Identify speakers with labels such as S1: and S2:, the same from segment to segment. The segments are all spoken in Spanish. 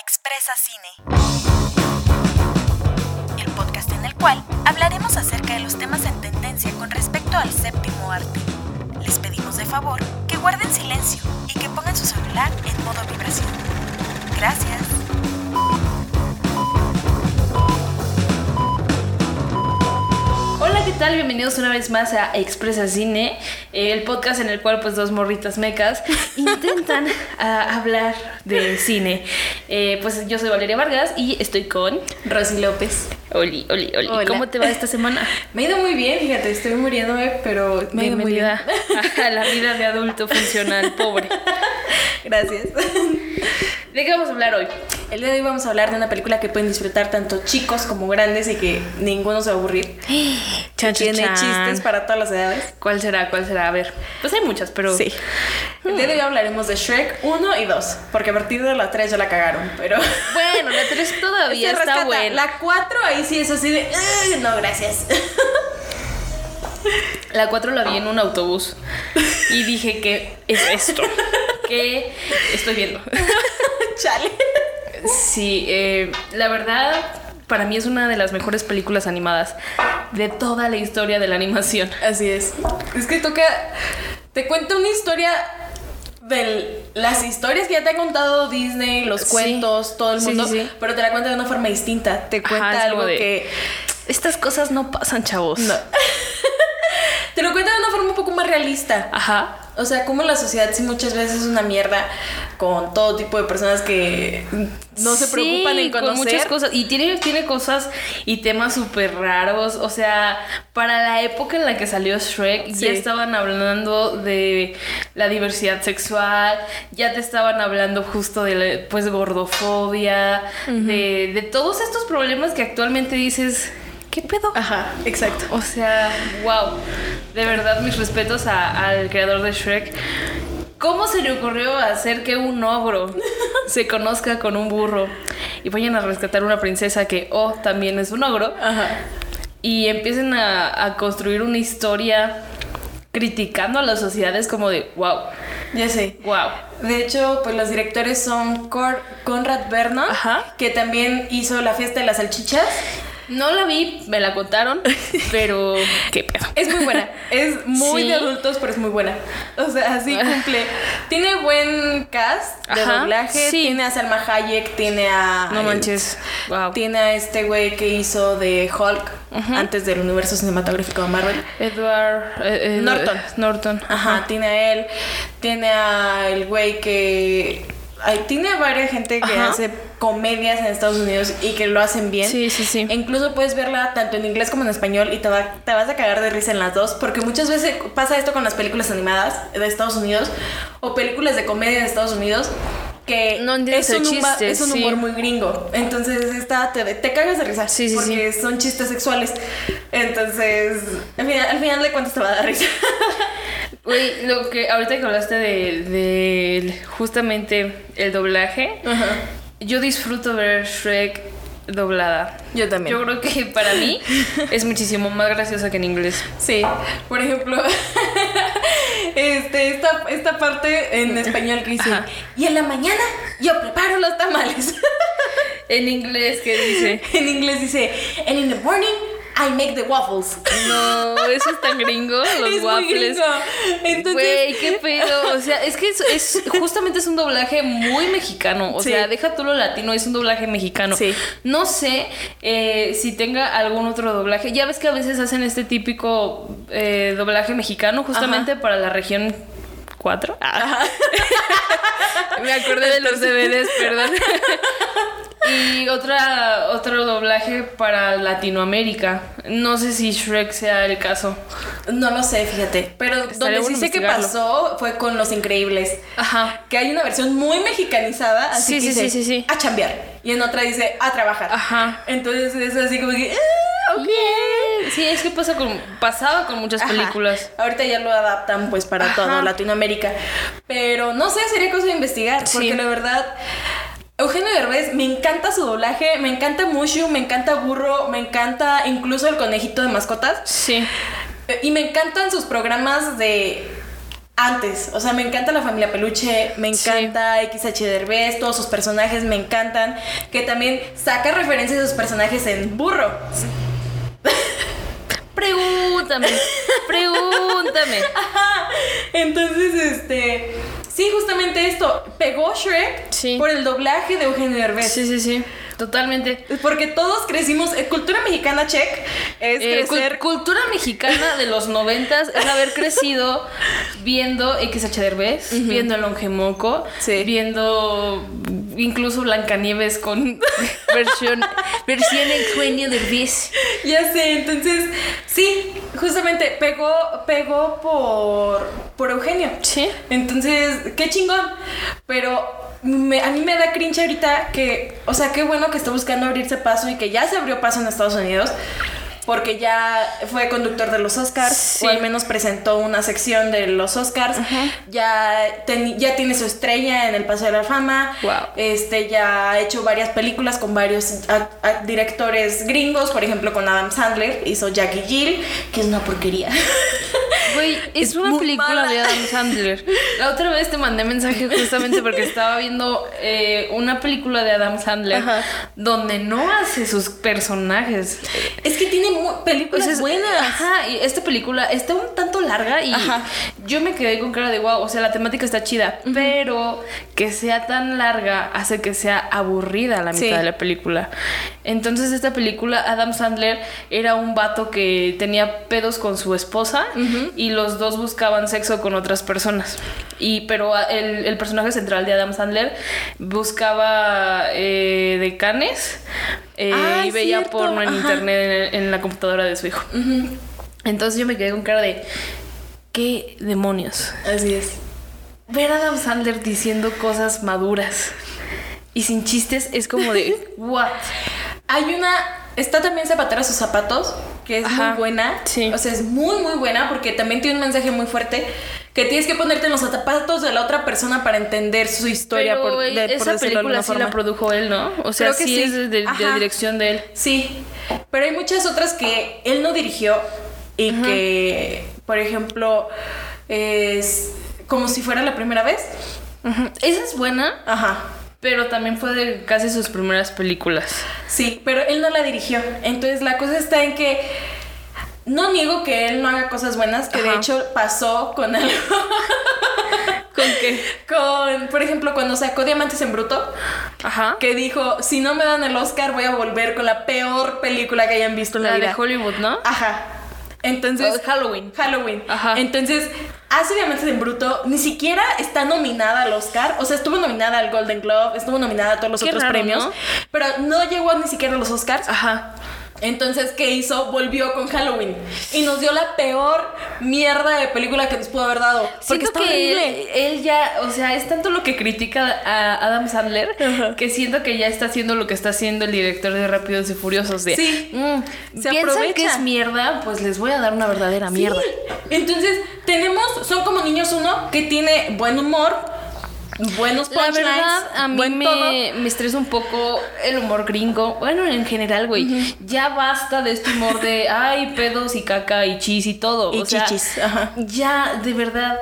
S1: Expresa Cine, el podcast en el cual hablaremos acerca de los temas en tendencia con respecto al séptimo arte. Les pedimos de favor que guarden silencio y que pongan su celular en modo vibración. Gracias.
S2: ¿Qué tal? Bienvenidos una vez más a Expresa Cine, el podcast en el cual pues dos morritas mecas intentan ah, hablar de cine. Eh, pues yo soy Valeria Vargas y estoy con
S3: Rosy López.
S2: Oli, Oli, Oli.
S3: Hola.
S2: ¿Cómo te va esta semana?
S3: Me ha ido muy bien, fíjate, estoy muriéndome, pero me ha ido muy bien.
S2: Bienvenida a la vida de adulto funcional pobre.
S3: Gracias.
S2: ¿De qué vamos a hablar hoy?
S3: El día de hoy vamos a hablar de una película que pueden disfrutar tanto chicos como grandes y que ninguno se va a aburrir.
S2: Chan,
S3: Tiene
S2: chan.
S3: chistes para todas las edades.
S2: ¿Cuál será? ¿Cuál será? A ver. Pues hay muchas, pero.
S3: Sí. El día de hoy hablaremos de Shrek 1 y 2, porque a partir de la 3 ya la cagaron, pero...
S2: Bueno, la 3 todavía está buena.
S3: La 4 ahí sí es así de... "Ugh, no, gracias.
S2: La 4 la vi en un autobús y dije que es esto. que estoy viendo.
S3: Chale.
S2: Sí, eh, la verdad, para mí es una de las mejores películas animadas de toda la historia de la animación.
S3: Así es. Es que toca. Te cuenta una historia de las historias que ya te ha contado Disney, los
S2: Sí.
S3: cuentos, todo el
S2: Sí,
S3: mundo,
S2: sí, sí.
S3: pero te la cuenta de una forma distinta. Te cuenta algo
S2: de-
S3: que.
S2: Estas cosas no pasan, chavos.
S3: No. te lo cuenta de una forma un poco más realista.
S2: Ajá.
S3: O sea, como la sociedad sí muchas veces es una mierda con todo tipo de personas que no se
S2: Sí,
S3: preocupan en conocer.
S2: Con muchas cosas. Y tiene, tiene cosas y temas súper raros. O sea, para la época en la que salió Shrek, ya estaban hablando de la diversidad sexual, ya te estaban hablando justo de la, pues gordofobia, de, de todos estos problemas que actualmente dices, ¿qué pedo?
S3: Ajá, exacto.
S2: O sea, wow. De verdad, mis respetos a- al creador de Shrek. ¿Cómo se le ocurrió hacer que un ogro se conozca con un burro y vayan a rescatar una princesa que, oh, también es un ogro?
S3: Ajá.
S2: Y empiecen a, a construir una historia criticando a las sociedades como de, wow,
S3: Ya sé.
S2: wow.
S3: De hecho, pues los directores son Cor- Conrad Vernon,
S2: Ajá.
S3: que también hizo La fiesta de las salchichas.
S2: No la vi, me la contaron, pero qué pedo.
S3: Es muy buena. Es muy
S2: Sí.
S3: de adultos, pero es muy buena. O sea, sí cumple. Tiene buen cast de
S2: Ajá,
S3: doblaje.
S2: sí.
S3: Tiene a Salma Hayek, tiene a.
S2: No manches, wow.
S3: Tiene a este güey que hizo de Hulk antes del universo cinematográfico de Marvel.
S2: Edward eh, eh,
S3: Norton.
S2: Norton.
S3: Ajá, tiene a él. Tiene a el güey que. Ay, tiene varias gente que
S2: Ajá.
S3: hace comedias en Estados Unidos y que lo hacen bien.
S2: Sí, sí, sí.
S3: E incluso puedes verla tanto en inglés como en español y te, va- te vas a cagar de risa en las dos, porque muchas veces pasa esto con las películas animadas de Estados Unidos o películas de comedia de Estados Unidos que
S2: No
S3: es, un humor,
S2: chiste,
S3: es un
S2: sí.
S3: humor muy gringo. Entonces esta te, te cagas de risa
S2: Sí, sí,
S3: porque son chistes sexuales. Entonces, al final, al final de cuentas te va a dar risa.
S2: Güey, lo que ahorita que hablaste de, de justamente el doblaje, yo disfruto ver Shrek doblada.
S3: Yo también.
S2: Yo creo que para mí es muchísimo más graciosa que en inglés.
S3: Sí, por ejemplo, este, esta, esta parte en español que dice,
S2: Ajá.
S3: y en la mañana yo preparo los tamales.
S2: En inglés, ¿qué dice?
S3: en inglés dice, and in the morning I make the waffles.
S2: No, eso es tan gringo, los
S3: es muy
S2: waffles.
S3: gringo. Entonces,
S2: Güey, qué pedo. O sea, es que es, es- justamente es un doblaje muy mexicano. O
S3: Sí.
S2: sea, deja tú lo latino, es un doblaje mexicano.
S3: Sí.
S2: No sé eh, si tenga algún otro doblaje. Ya ves que a veces hacen este típico eh, doblaje mexicano justamente para la región 4. Me acordé de los DVDs, perdón. y otra, otro doblaje para Latinoamérica. No sé si Shrek sea el caso.
S3: no lo sé, fíjate, pero donde sí sé que pasó fue con Los Increíbles.
S2: Ajá.
S3: Que hay una versión muy mexicanizada,
S2: Sí,
S3: así que
S2: sí,
S3: dice,
S2: sí, sí, sí.
S3: a chambear. Y en otra dice, a trabajar.
S2: Ajá.
S3: Entonces es así como que, "Ah, ok.
S2: Sí, es que pasa con, pasaba con muchas
S3: Ajá.
S2: películas.
S3: Ahorita ya lo adaptan pues para
S2: Ajá.
S3: toda Latinoamérica. Pero no sé, sería cosa de investigar.
S2: Sí.
S3: Porque la verdad, Eugenio Derbez, me encanta su doblaje, me encanta Mushu, me encanta Burro, me encanta incluso el conejito de mascotas.
S2: Sí.
S3: Eh, Y me encantan sus programas de antes. O sea, me encanta la familia Peluche, me
S2: Sí.
S3: encanta XH Derbez, todos sus personajes me encantan. Que también saca referencias a sus personajes en burro.
S2: Pregúntame, pregúntame.
S3: Entonces, este. Sí, justamente esto. Pegó Shrek
S2: Sí.
S3: por el doblaje de Eugenio Derbez.
S2: Sí, sí, sí, totalmente.
S3: Porque todos crecimos. eh, cultura mexicana check es
S2: Eh,
S3: crecer.
S2: cultura mexicana de los noventas es haber crecido viendo XH Derbez, viendo El Longemoco,
S3: Sí.
S2: viendo incluso Blancanieves con versión versión Eugenio Derbez.
S3: Ya sé, entonces, sí, justamente pegó, pegó por, por Eugenio.
S2: Sí.
S3: Entonces, qué chingón. Pero me- a mí me da cringe ahorita que, o sea, qué bueno que está buscando abrirse paso y que ya se abrió paso en Estados Unidos. Porque ya fue conductor de los Oscars,
S2: Sí.
S3: o al menos presentó una sección de los Oscars. Ya, ya tiene su estrella en el Paseo de la Fama.
S2: Wow.
S3: Este ya ha hecho varias películas con varios a- a- directores gringos, por ejemplo con Adam Sandler, hizo Jackie Jill, que es una porquería.
S2: Güey, es,
S3: Es
S2: una película
S3: mala.
S2: de Adam Sandler. La otra vez te mandé mensaje justamente porque estaba viendo eh, una película de Adam Sandler
S3: Ajá.
S2: donde no hace sus personajes.
S3: es que tiene películas
S2: Pues es-
S3: buenas.
S2: Ajá, y esta película está un tanto larga y
S3: Ajá.
S2: yo me quedé con cara de wow, o sea, la temática está chida, pero que sea tan larga hace que sea aburrida la mitad
S3: Sí.
S2: de la película. Entonces, esta película, Adam Sandler era un vato que tenía pedos con su esposa y los dos buscaban sexo con otras personas. Y, pero el, el personaje central de Adam Sandler buscaba eh, decanes eh,
S3: Ah,
S2: y veía
S3: cierto,
S2: porno en
S3: ajá.
S2: internet en, en la computadora de su hijo. Entonces yo me quedé con cara de ¿qué demonios?
S3: Así es.
S2: Ver a Adam Sandler diciendo cosas maduras y sin chistes es como de what?
S3: Hay una. Está también Zapatera a sus zapatos, que es
S2: Ajá,
S3: muy buena.
S2: sí.
S3: O sea, es muy, muy buena porque también tiene un mensaje muy fuerte que tienes que ponerte en los zapatos de la otra persona para entender su historia.
S2: Pero
S3: por, de- por
S2: esa
S3: de
S2: película
S3: alguna
S2: sí la
S3: forma.
S2: produjo él, ¿no? O sea,
S3: Creo que
S2: sí,
S3: sí.
S2: es de, de
S3: Ajá.
S2: dirección de él.
S3: Sí, pero hay muchas otras que él no dirigió y que, por ejemplo, es como si fuera la primera vez.
S2: Ujú. Esa es buena,
S3: Ajá.
S2: Pero también fue de casi sus primeras películas.
S3: Sí, pero él no la dirigió. Entonces la cosa está en que no niego que él no haga cosas buenas, que de hecho pasó con algo.
S2: ¿Con qué?
S3: con, por ejemplo, cuando sacó Diamantes en Bruto,
S2: Ajá.
S3: que dijo, si no me dan el Oscar voy a volver con la peor película que hayan visto en la,
S2: La de. Hollywood, ¿no?
S3: Ajá. Entonces,
S2: Oh, Halloween.
S3: Halloween.
S2: Ajá.
S3: Entonces, hace Diamantes en Bruto, ni siquiera está nominada al Oscar. O sea, estuvo nominada al Golden Globe, estuvo nominada a todos los
S2: Qué
S3: otros
S2: raro,
S3: premios.
S2: ¿no?
S3: Pero no llegó ni siquiera a los Oscars.
S2: Ajá.
S3: Entonces, ¿qué hizo? Volvió con Halloween. Y nos dio la peor mierda de película que nos pudo haber dado. Porque
S2: Siento
S3: está
S2: que
S3: horrible.
S2: él, él ya, o sea, es tanto lo que critica a Adam Sandler que siento que ya está haciendo lo que está haciendo el director de Rápidos y Furiosos. De,
S3: Sí.
S2: mm,
S3: Se
S2: piensan
S3: aprovecha.
S2: que es mierda, pues les voy a dar una verdadera mierda.
S3: Sí. Entonces, tenemos, son como niños uno que tiene buen humor, buenos
S2: La verdad, a mí
S3: buen todo.
S2: me, estresa un poco el humor gringo. Bueno, en general, güey. Ya basta de este humor de, ay, pedos y caca y chis y todo.
S3: Y
S2: o sea,
S3: chichis, ajá.
S2: Ya, de verdad.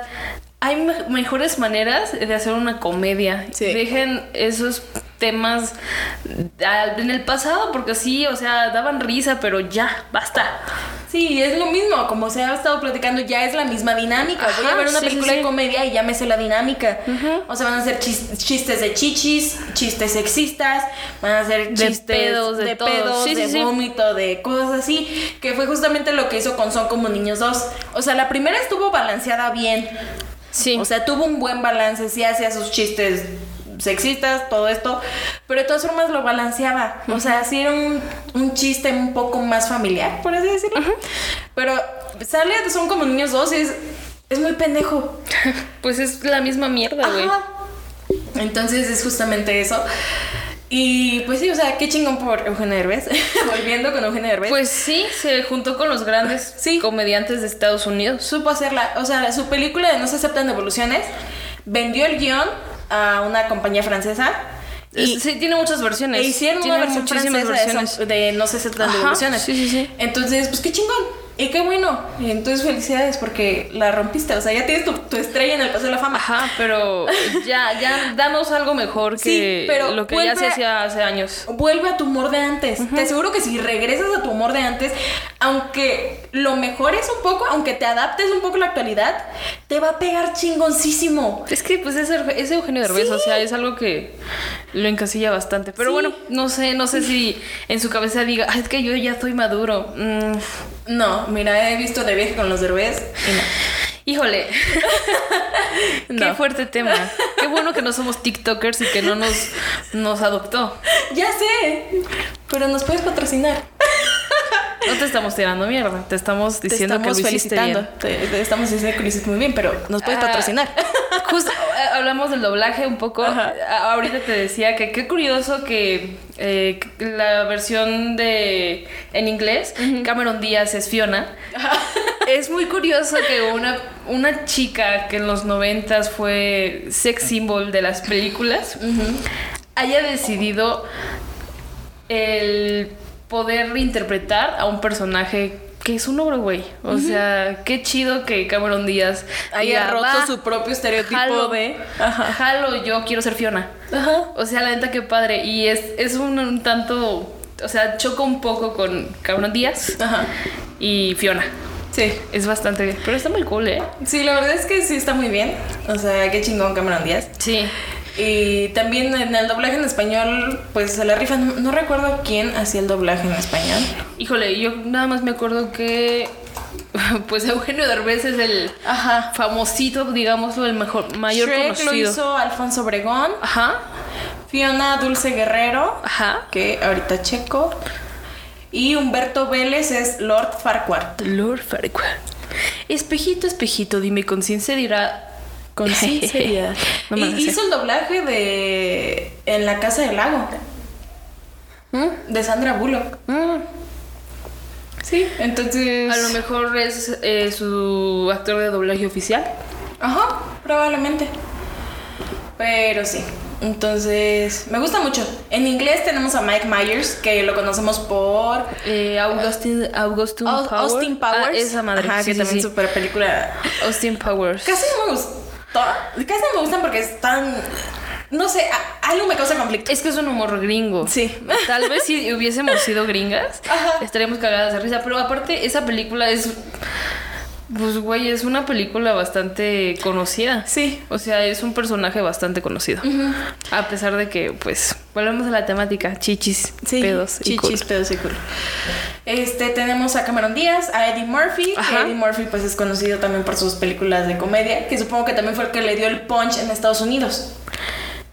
S2: Hay me- mejores maneras de hacer una comedia.
S3: Sí.
S2: Dejen esos temas ah, en el pasado, porque sí, o sea, daban risa, pero ya, basta.
S3: Sí, es lo mismo, como se ha estado platicando, ya es la misma dinámica. Voy a ver una
S2: sí,
S3: película
S2: sí,
S3: de comedia y ya me sé la dinámica. O sea, van a hacer chis- chistes de chichis, chistes sexistas, van a hacer
S2: De
S3: chistes
S2: pedos, de todo.
S3: pedos,
S2: Sí,
S3: de vómito, de cosas así, que fue justamente lo que hizo con Son como niños 2. O sea, la primera estuvo balanceada bien.
S2: Sí.
S3: O sea, tuvo un buen balance, sí hacía sus chistes sexistas, todo esto, pero de todas formas lo balanceaba. O sea, sí era un, un chiste un poco más familiar, por así decirlo. Pero sale, son como niños dos y es, es muy pendejo.
S2: pues es la misma mierda, güey.
S3: Entonces es justamente eso. Y pues sí, o sea, qué chingón por Eugenio Derbez. Volviendo con Eugenio Derbez.
S2: Pues sí, se juntó con los grandes
S3: Sí.
S2: comediantes de Estados Unidos.
S3: supo hacerla. O sea, su película de No se aceptan devoluciones vendió el guion a una compañía francesa. Y
S2: sí, tiene muchas versiones.
S3: e hicieron
S2: tiene
S3: una versión
S2: muchísimas versiones.
S3: de No se aceptan devoluciones.
S2: sí, sí, sí.
S3: Entonces, pues qué chingón. Y qué bueno. Entonces, felicidades porque la rompiste. O sea, ya tienes tu, tu estrella en el Paseo de la Fama.
S2: Ajá, pero ya, ya, danos algo mejor que
S3: Sí, pero
S2: lo que ya se hacía hace años.
S3: Vuelve a tu humor de antes. Te aseguro que si regresas a tu humor de antes, aunque lo mejores un poco, aunque te adaptes un poco a la actualidad, te va a pegar chingoncísimo.
S2: Es que pues es, Euge- es Eugenio Derbez,
S3: Sí.
S2: o sea, es algo que lo encasilla bastante. Pero
S3: Sí.
S2: bueno, no sé, no sé si en su cabeza diga, "Ay, es que yo ya estoy maduro. Mm,
S3: No, mira, he visto de viaje con los derbez y no.
S2: híjole, qué
S3: No.
S2: fuerte tema. Qué bueno que no somos TikTokers y que no nos, nos adoptó.
S3: Ya sé, pero nos puedes patrocinar.
S2: No te estamos tirando mierda, te estamos
S3: Te
S2: diciendo
S3: estamos
S2: que lo hiciste
S3: felicitando.
S2: bien.
S3: Te, te estamos diciendo que lo hiciste muy bien, pero nos puedes
S2: Ah,
S3: patrocinar.
S2: Justo eh, hablamos del doblaje un poco.
S3: Ajá.
S2: Ahorita te decía que qué curioso que eh, la versión de en inglés, Cameron Díaz es Fiona. Es muy curioso que una, una chica que en los noventas fue sex symbol de las películas haya decidido el poder interpretar a un personaje que es un ogro, güey. O sea, qué chido que Cameron Díaz
S3: Haya roto
S2: "Va,
S3: su propio estereotipo
S2: jalo,
S3: de.
S2: jalo, yo quiero ser Fiona.
S3: Ajá.
S2: O sea, la neta que padre. Y es, es un, un tanto, o sea, choca un poco con Cameron Díaz
S3: Ajá.
S2: y Fiona.
S3: Sí.
S2: Es bastante, pero está muy cool, ¿eh?
S3: Sí, la verdad es que sí está muy bien. O sea, qué chingón Cameron Díaz.
S2: Sí.
S3: Y también en el doblaje en español, pues se la rifan. No, no recuerdo quién hacía el doblaje en español.
S2: Híjole, yo nada más me acuerdo que pues Eugenio Derbez es el
S3: Ajá.
S2: famosito, digámoslo, el mejor, mayor
S3: Shrek
S2: conocido.
S3: lo hizo Alfonso Obregón.
S2: Ajá,
S3: Fiona Dulce Guerrero,
S2: ajá.
S3: que ahorita checo. Y Humberto Vélez es Lord Farquaad.
S2: Lord Farquaad. Espejito, espejito, dime con sinceridad.
S3: Con sinceridad.
S2: No
S3: y hizo el doblaje de En la Casa del Lago. De Sandra Bullock.
S2: Mm,
S3: Sí, entonces.
S2: A lo mejor es eh, su actor de doblaje oficial.
S3: Ajá, probablemente. Pero sí. Entonces, me gusta mucho. En inglés tenemos a Mike Myers, que lo conocemos por
S2: Eh, Augustin, Augustin
S3: Au-
S2: Powers.
S3: Austin Powers.
S2: Ah, esa madre.
S3: Ajá,
S2: sí,
S3: que
S2: sí,
S3: también
S2: sí.
S3: super película.
S2: Austin Powers.
S3: Casi no me gustó. Casi no me gustan porque están. No sé, algo me causa conflicto.
S2: Es que es un humor gringo.
S3: Sí.
S2: Tal vez si hubiésemos sido gringas,
S3: Ajá.
S2: estaríamos cagadas de risa. Pero aparte, esa película es. Pues, güey, es una película bastante conocida.
S3: Sí.
S2: O sea, es un personaje bastante conocido. A pesar de que, pues, volvemos a la temática: chichis,
S3: Sí,
S2: pedos y
S3: chichis,
S2: culo.
S3: pedos y culo. Este, tenemos a Cameron Díaz, a Eddie Murphy, que. Eddie Murphy pues es conocido también por sus películas de comedia, que supongo que también fue el que le dio el punch en Estados Unidos.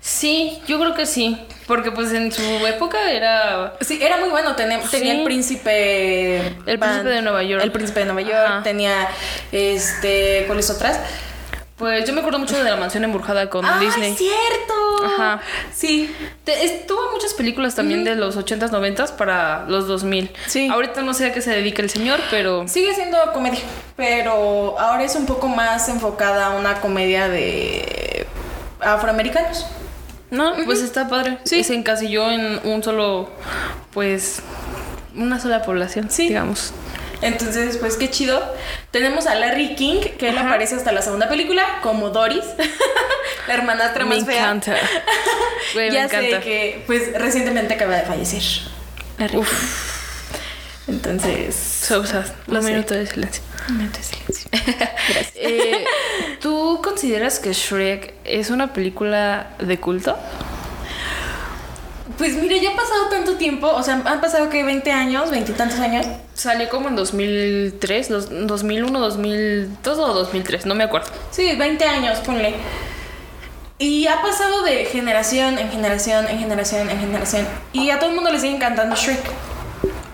S2: Sí, yo creo que sí. Porque, pues, en su época era.
S3: Sí, era muy bueno, tenía, tenía
S2: Sí.
S3: el príncipe...
S2: El príncipe de Nueva York.
S3: El príncipe de Nueva York,
S2: Ajá.
S3: tenía, este, ¿cuáles otras?
S2: Pues yo me acuerdo mucho de la mansión embrujada con
S3: ¡Ah,
S2: Disney.
S3: es cierto!
S2: Ajá.
S3: Sí.
S2: Te- es- tuvo muchas películas también de los 80s, 90s para los 2000.
S3: Sí.
S2: Ahorita no sé a qué se dedica el señor, pero
S3: Sigue siendo comedia, pero ahora es un poco más enfocada a una comedia de afroamericanos.
S2: No, pues está padre.
S3: Sí.
S2: Se encasilló en un solo, pues, una sola población,
S3: Sí.
S2: digamos.
S3: Entonces, pues qué chido. Tenemos a Larry King, que él
S2: Ajá.
S3: aparece hasta la segunda película, como Doris, la hermanastra más fea.
S2: encanta. Güey, me
S3: ya
S2: encanta.
S3: sé que, pues, recientemente acaba de fallecer. Larry
S2: Uf.
S3: King. Entonces,
S2: So sad.
S3: Lo
S2: Un minuto de silencio.
S3: Silencio.
S2: Eh, ¿Tú consideras que Shrek es una película de culto?
S3: Pues mire, ya ha pasado tanto tiempo, o sea, han pasado que 20 años, 20 y tantos años.
S2: Salió como en 2003, dos- 2001, 2002 o 2003, no me acuerdo.
S3: Sí, 20 años, ponle. Y ha pasado de generación en generación, en generación, en generación. Y a todo el mundo le sigue encantando Shrek.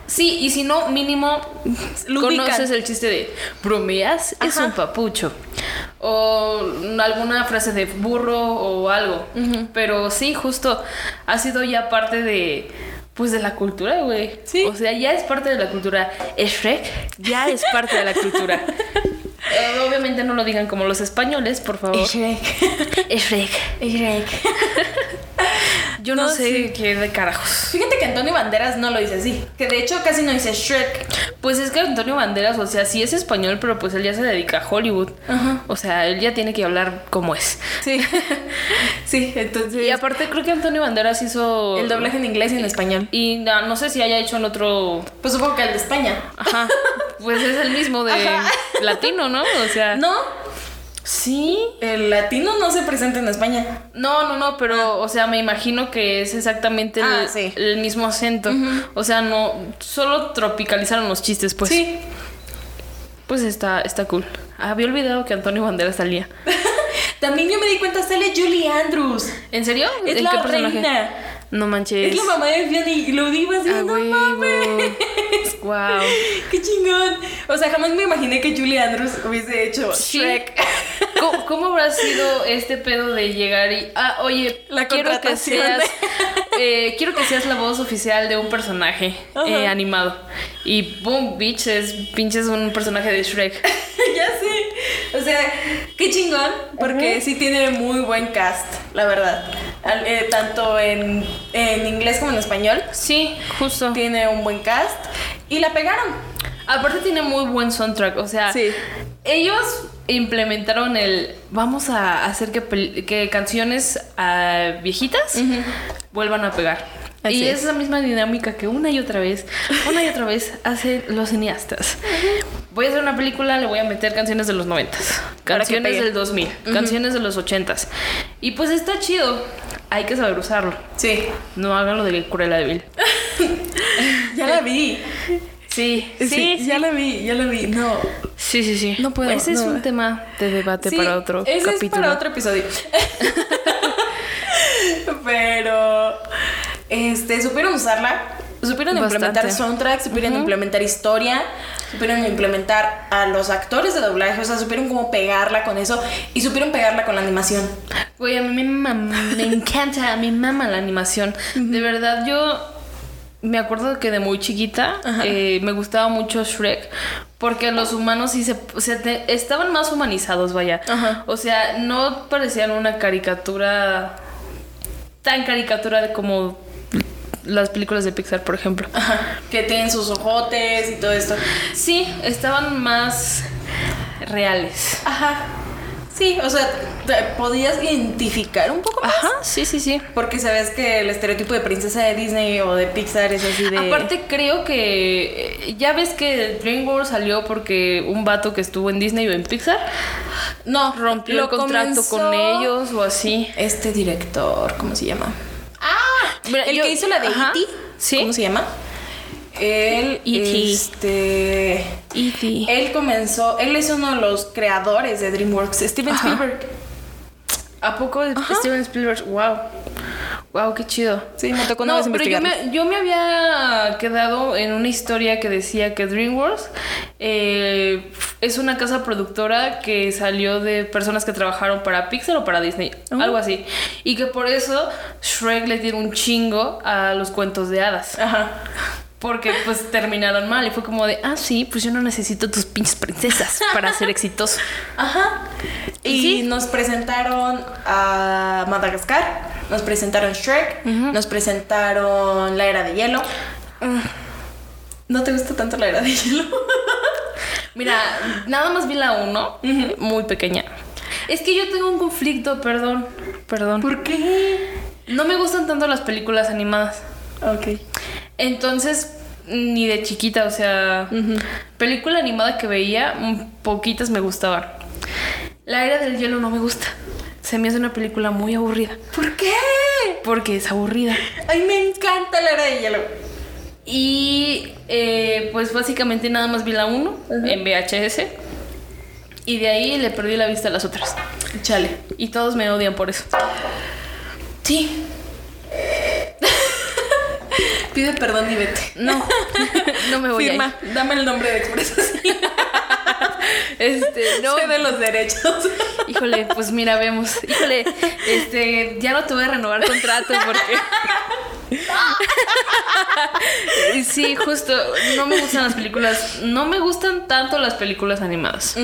S2: Sí, y si no, mínimo conoces el chiste de bromeas es un papucho. O alguna frase de burro o algo. Pero sí, justo ha sido ya parte de. Pues de la cultura, güey.
S3: Sí.
S2: O sea, ya es parte de la cultura. Shrek ya es parte de la cultura. Eh, obviamente no lo digan como los españoles, por favor.
S3: Shrek.
S2: Shrek.
S3: Shrek.
S2: Yo no,
S3: No,
S2: sé
S3: sí.
S2: qué de carajos.
S3: Fíjate que Antonio Banderas no lo dice así. Que de hecho casi no dice Shrek.
S2: Pues es que Antonio Banderas, o sea, sí es español, pero pues él ya se dedica a Hollywood.
S3: Ajá.
S2: O sea, él ya tiene que hablar como es.
S3: Sí. sí, entonces.
S2: Y aparte creo que Antonio Banderas hizo...
S3: el doblaje en inglés y en español.
S2: Y no, no sé si haya hecho en otro...
S3: Pues supongo que el de España.
S2: Ajá. Pues es el mismo de
S3: Ajá.
S2: latino, ¿no? O sea...
S3: No,
S2: Sí.
S3: el latino no se presenta en España.
S2: No, no, no, pero, o sea, me imagino que es exactamente el,
S3: Ah, sí.
S2: el mismo acento. O sea, no, solo tropicalizaron los chistes, pues.
S3: sí.
S2: Pues está, está cool. Había olvidado que Antonio Banderas salía.
S3: También yo me di cuenta, sale Julie Andrews.
S2: ¿En serio?
S3: Es
S2: ¿En
S3: la
S2: qué personaje?
S3: reina.
S2: No manches.
S3: Es la mamá de Fiona y lo digo así,
S2: A
S3: no mames.
S2: Wow.
S3: Qué chingón. O sea, jamás me imaginé que Julie Andrews hubiese hecho
S2: Sí.
S3: Shrek.
S2: ¿Cómo, cómo habrá sido este pedo de llegar y. Ah, oye,
S3: La
S2: quiero que seas. eh, quiero que seas la voz oficial de un personaje eh, animado. Y boom, bitch, es pinches un personaje de Shrek.
S3: ya sé. O sea, qué chingón. Porque sí tiene muy buen cast, la verdad. Eh, tanto en, en inglés como en español.
S2: Sí, justo.
S3: Tiene un buen cast. Y la pegaron.
S2: Aparte tiene muy buen soundtrack, o sea,
S3: Sí.
S2: ellos implementaron el vamos a hacer que, que canciones ah, viejitas vuelvan a pegar.
S3: Así
S2: y
S3: es.
S2: es la misma dinámica que una y otra vez, una y otra vez hacen los cineastas. Voy a hacer una película, le voy a meter canciones de los noventas,
S3: Para que
S2: canciones
S3: pegue.
S2: del 2000, canciones de los ochentas. Y pues está chido, hay que saber usarlo.
S3: Sí.
S2: No hagan lo de Cruella de Vil.
S3: Ya la vi.
S2: Sí, sí, sí.
S3: ya la vi, ya la vi. No.
S2: Sí, sí, sí.
S3: No puedo,
S2: Ese es un tema de debate
S3: Sí,
S2: para otro
S3: ese
S2: capítulo.
S3: es para otro episodio. Pero este supieron usarla, supieron
S2: Bastante.
S3: implementar soundtrack, supieron implementar historia, supieron implementar a los actores de doblaje, o sea, supieron cómo pegarla con eso y supieron pegarla con la animación.
S2: Güey, a mí me, me encanta, a mí mama la animación. De verdad, yo me acuerdo que de muy chiquita eh, me gustaba mucho Shrek. Porque los humanos sí se, o sea, te- estaban más humanizados, vaya.
S3: Ajá.
S2: O sea, no parecían una caricatura tan caricatura de como las películas de Pixar, por ejemplo.
S3: Ajá, que tienen sus ojotes y todo esto.
S2: Sí, estaban más reales.
S3: Ajá. Sí, o sea, te podías identificar un poco más.
S2: Ajá, sí, sí, sí.
S3: Porque sabes que el estereotipo de princesa de Disney o de Pixar es así de.
S2: Aparte creo que eh, ya ves que DreamWorks salió porque un vato que estuvo en Disney o en Pixar
S3: no,
S2: rompió el contrato con ellos o así.
S3: Este director, ¿cómo se llama? Ah, el
S2: yo-
S3: que hizo la de E.T.
S2: sí.
S3: ¿Cómo se llama? Él,
S2: E.T..
S3: este,
S2: E.T.
S3: él comenzó, él es uno de los creadores de DreamWorks, Steven
S2: Ajá.
S3: Spielberg.
S2: ¿A poco Steven Spielberg? Wow. Wow, qué chido.
S3: Sí, me tocó una
S2: No,
S3: vez
S2: pero yo me, yo me había quedado en una historia que decía que DreamWorks eh, es una casa productora que salió de personas que trabajaron para Pixar o para Disney, algo así. Y que por eso Shrek le tiene un chingo a los cuentos de hadas.
S3: Ajá.
S2: Porque pues terminaron mal y fue como de, ah, sí, pues yo no necesito tus pinches princesas para ser exitoso.
S3: Ajá.
S2: Y
S3: Y
S2: sí.
S3: nos presentaron a Madagascar, nos presentaron Shrek, nos presentaron La Era de Hielo. ¿No te gusta tanto La Era de Hielo?
S2: Mira, nada más vi la uno, muy pequeña. Es que yo tengo un conflicto, perdón, perdón.
S3: ¿Por qué?
S2: No me gustan tanto las películas animadas.
S3: Ok.
S2: Entonces, ni de chiquita, o sea, película animada que veía, mm, poquitas me gustaban. La era del hielo no me gusta. Se me hace una película muy aburrida.
S3: ¿Por qué?
S2: Porque es aburrida.
S3: Ay, me encanta La Era de Hielo.
S2: Y eh, pues básicamente nada más vi la 1 en VHS. Y de ahí le perdí la vista a las otras.
S3: Chale.
S2: Y todos me odian por eso.
S3: Sí. Pide perdón y vete.
S2: No, no me voy a ir.
S3: dame el nombre de expresación.
S2: Este, no,
S3: Soy de los derechos.
S2: Híjole, pues mira, vemos. Híjole, este, ya no voy a renovar contrato porque. sí, justo. No me gustan las películas. No me gustan tanto las películas animadas.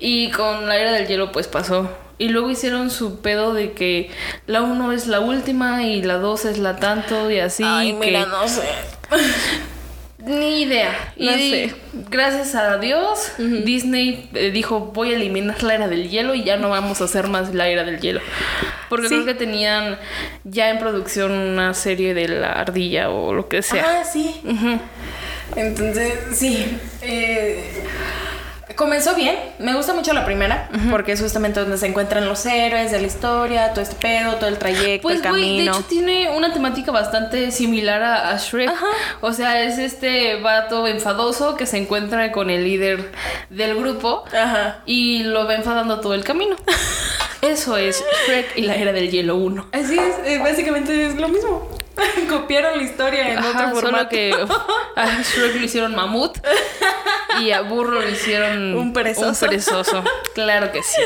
S2: Y con la era del hielo, pues pasó. Y luego hicieron su pedo de que la 1 es la última y la 2 es la tanto y así.
S3: Ay,
S2: que-
S3: mira, no sé.
S2: Ni idea.
S3: No
S2: y
S3: sé.
S2: gracias a Dios, Disney eh, dijo voy a eliminar la era del hielo y ya no vamos a hacer más la era del hielo. Porque
S3: Sí.
S2: creo que tenían ya en producción una serie de la ardilla o lo que sea.
S3: Ah, sí. Entonces, sí. eh, comenzó bien. Me gusta mucho la primera. Porque es justamente donde se encuentran los héroes de la historia, todo este pedo, todo el trayecto,
S2: Pues,
S3: el
S2: güey, de
S3: camino.
S2: hecho tiene una temática bastante similar a, a Shrek.
S3: Ajá.
S2: O sea, es este vato enfadoso que se encuentra con el líder del grupo
S3: Ajá.
S2: y lo va enfadando todo el camino. Eso es Shrek y la era del hielo 1.
S3: Así es, eh, básicamente es lo mismo. Copiaron la historia en
S2: Ajá,
S3: otro formato.
S2: solo que a Shrek lo hicieron mamut y a Burro lo hicieron
S3: Un perezoso.
S2: un perezoso. Claro que sí.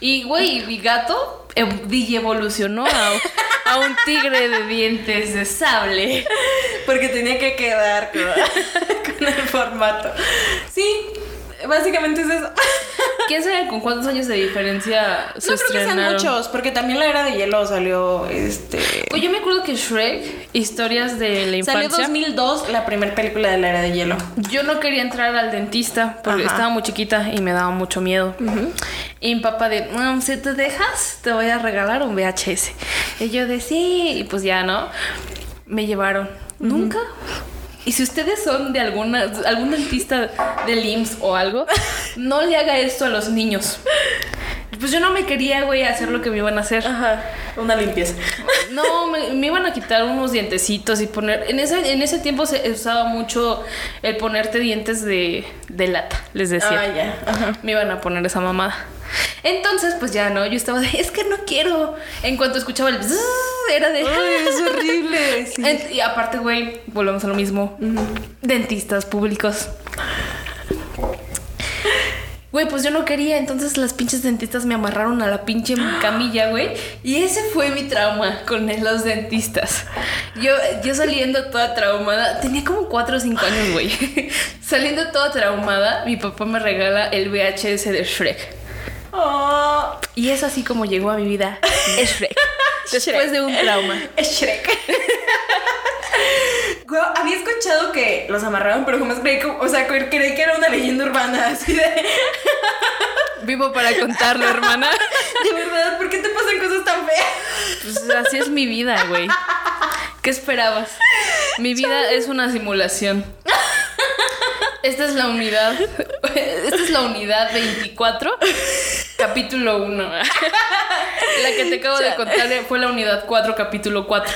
S2: Y güey, mi gato DJ evolucionó a, a un tigre de dientes de sable.
S3: Porque tenía que quedar con, con el formato. Sí, básicamente es eso.
S2: ¿Quién sabe con cuántos años de diferencia se
S3: no creo que sean
S2: estrenaron?
S3: muchos, porque también la era de hielo salió este.
S2: Pues yo me acuerdo que Shrek, historias de la
S3: Salió
S2: infancia.
S3: 2002 la primera película de la era de hielo.
S2: Yo no quería entrar al dentista porque
S3: Ajá.
S2: estaba muy chiquita y me daba mucho miedo. Y mi papá de, "Mm, si te dejas, te voy a regalar un VHS. Y yo de, sí, y pues ya, ¿no? Me llevaron. Nunca. Y si ustedes son de alguna, algún dentista del IMSS o algo, no le haga esto a los niños. Pues yo no me quería, güey, hacer lo que me iban a hacer.
S3: Ajá, una limpieza.
S2: No, me, me iban a quitar unos dientecitos y poner. En ese, en ese tiempo se usaba mucho el ponerte dientes de, de lata, les decía.
S3: Ah, ya. Ajá.
S2: Me iban a poner esa mamada. Entonces, pues ya no, yo estaba de, es que no quiero. En cuanto escuchaba el bzzz, era de.
S3: Ay, es horrible. sí.
S2: En- y aparte, güey, volvemos a lo mismo. Dentistas públicos. Güey, pues yo no quería, entonces las pinches dentistas me amarraron a la pinche camilla, güey. Y ese fue mi trauma con los dentistas. Yo, yo saliendo toda traumada, tenía como 4 o 5 años, güey. saliendo toda traumada, mi papá me regala el VHS de Shrek.
S3: Oh,
S2: Y es así como llegó a mi vida es Shrek. Después
S3: Shrek.
S2: de un trauma.
S3: es Shrek. Había escuchado que los amarraron, pero jamás creí que, o sea, creí que era una leyenda urbana, así de,
S2: Vivo para contarlo, hermana.
S3: de verdad, ¿por qué te pasan cosas tan feas?
S2: Pues así es mi vida, güey. ¿Qué esperabas? Mi vida es una simulación. Esta es la unidad. Esta es la unidad 24, capítulo 1. La que te acabo de contar fue la unidad 4, capítulo 4.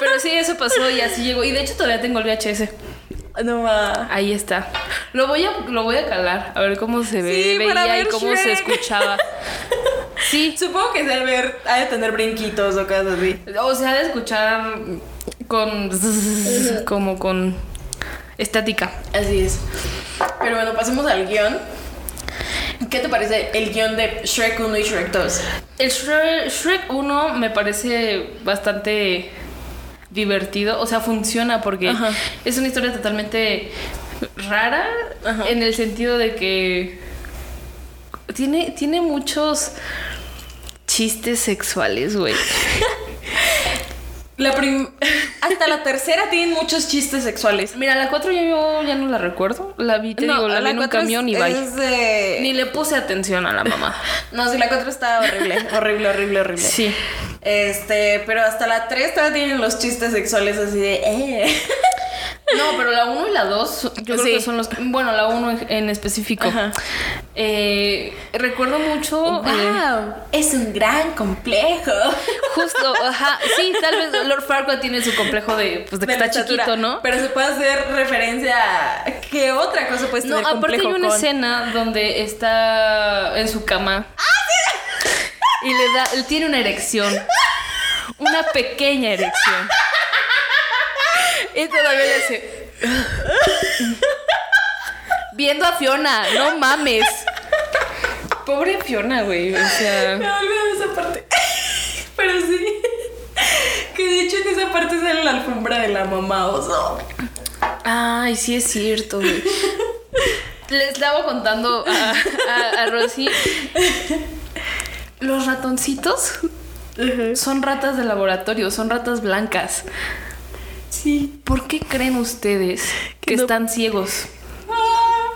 S2: Pero sí, eso pasó y así llegó. Y de hecho todavía tengo el VHS.
S3: No va.
S2: Ahí está. Lo voy a, lo voy a calar, a ver cómo se ve,
S3: Sí,
S2: veía y cómo se escuchaba. Sí,
S3: Supongo que es ver, ha de tener brinquitos o cosas así.
S2: O sea, de escuchar con como con estática.
S3: Así es. Pero bueno, pasemos al guion. ¿Qué te parece el guion de Shrek 1 y Shrek 2?
S2: El Shrek, Shrek 1 me parece bastante divertido, o sea, funciona porque
S3: Ajá.
S2: es una historia totalmente rara
S3: Ajá.
S2: en el sentido de que tiene, tiene muchos chistes sexuales, güey.
S3: La prim- Hasta la tercera tienen muchos chistes sexuales.
S2: Mira, la 4 yo ya no la recuerdo. La vi, te digo, la, vi en un
S3: cuatro
S2: camión
S3: es-
S2: y
S3: de-
S2: Ni le puse atención a la mamá.
S3: No, sí, la 4 está horrible, horrible, horrible, horrible.
S2: Sí.
S3: Este, pero hasta la 3 todavía tienen los chistes sexuales así de... Eh.
S2: No, pero la 1 y la 2, yo creo
S3: Sí.
S2: que son los. Bueno, la 1 en, en específico. Eh, recuerdo mucho.
S3: ¡Wow!
S2: eh,
S3: Es un gran complejo.
S2: justo, ajá. Sí, tal vez Lord Farquaad tiene su complejo de, pues, de que
S3: De
S2: está
S3: estatura.
S2: chiquito, ¿no?
S3: Pero se puede hacer referencia a qué otra cosa puedes
S2: No,
S3: tener
S2: aparte hay una
S3: con.
S2: escena donde está en su cama. Y le da. Él tiene una erección. Una pequeña erección. Y todavía le hace. Viendo a Fiona, no mames. Pobre Fiona, güey. O sea.
S3: Me olvidé de esa parte. Pero sí. Que de hecho en esa parte sale la alfombra de la mamá oso.
S2: Ay, sí es cierto, güey. Le estaba contando a, a, a Rosy. Los ratoncitos son ratas de laboratorio, son ratas blancas.
S3: Sí.
S2: ¿Por qué creen ustedes que
S3: no-
S2: están ciegos?
S3: Ah,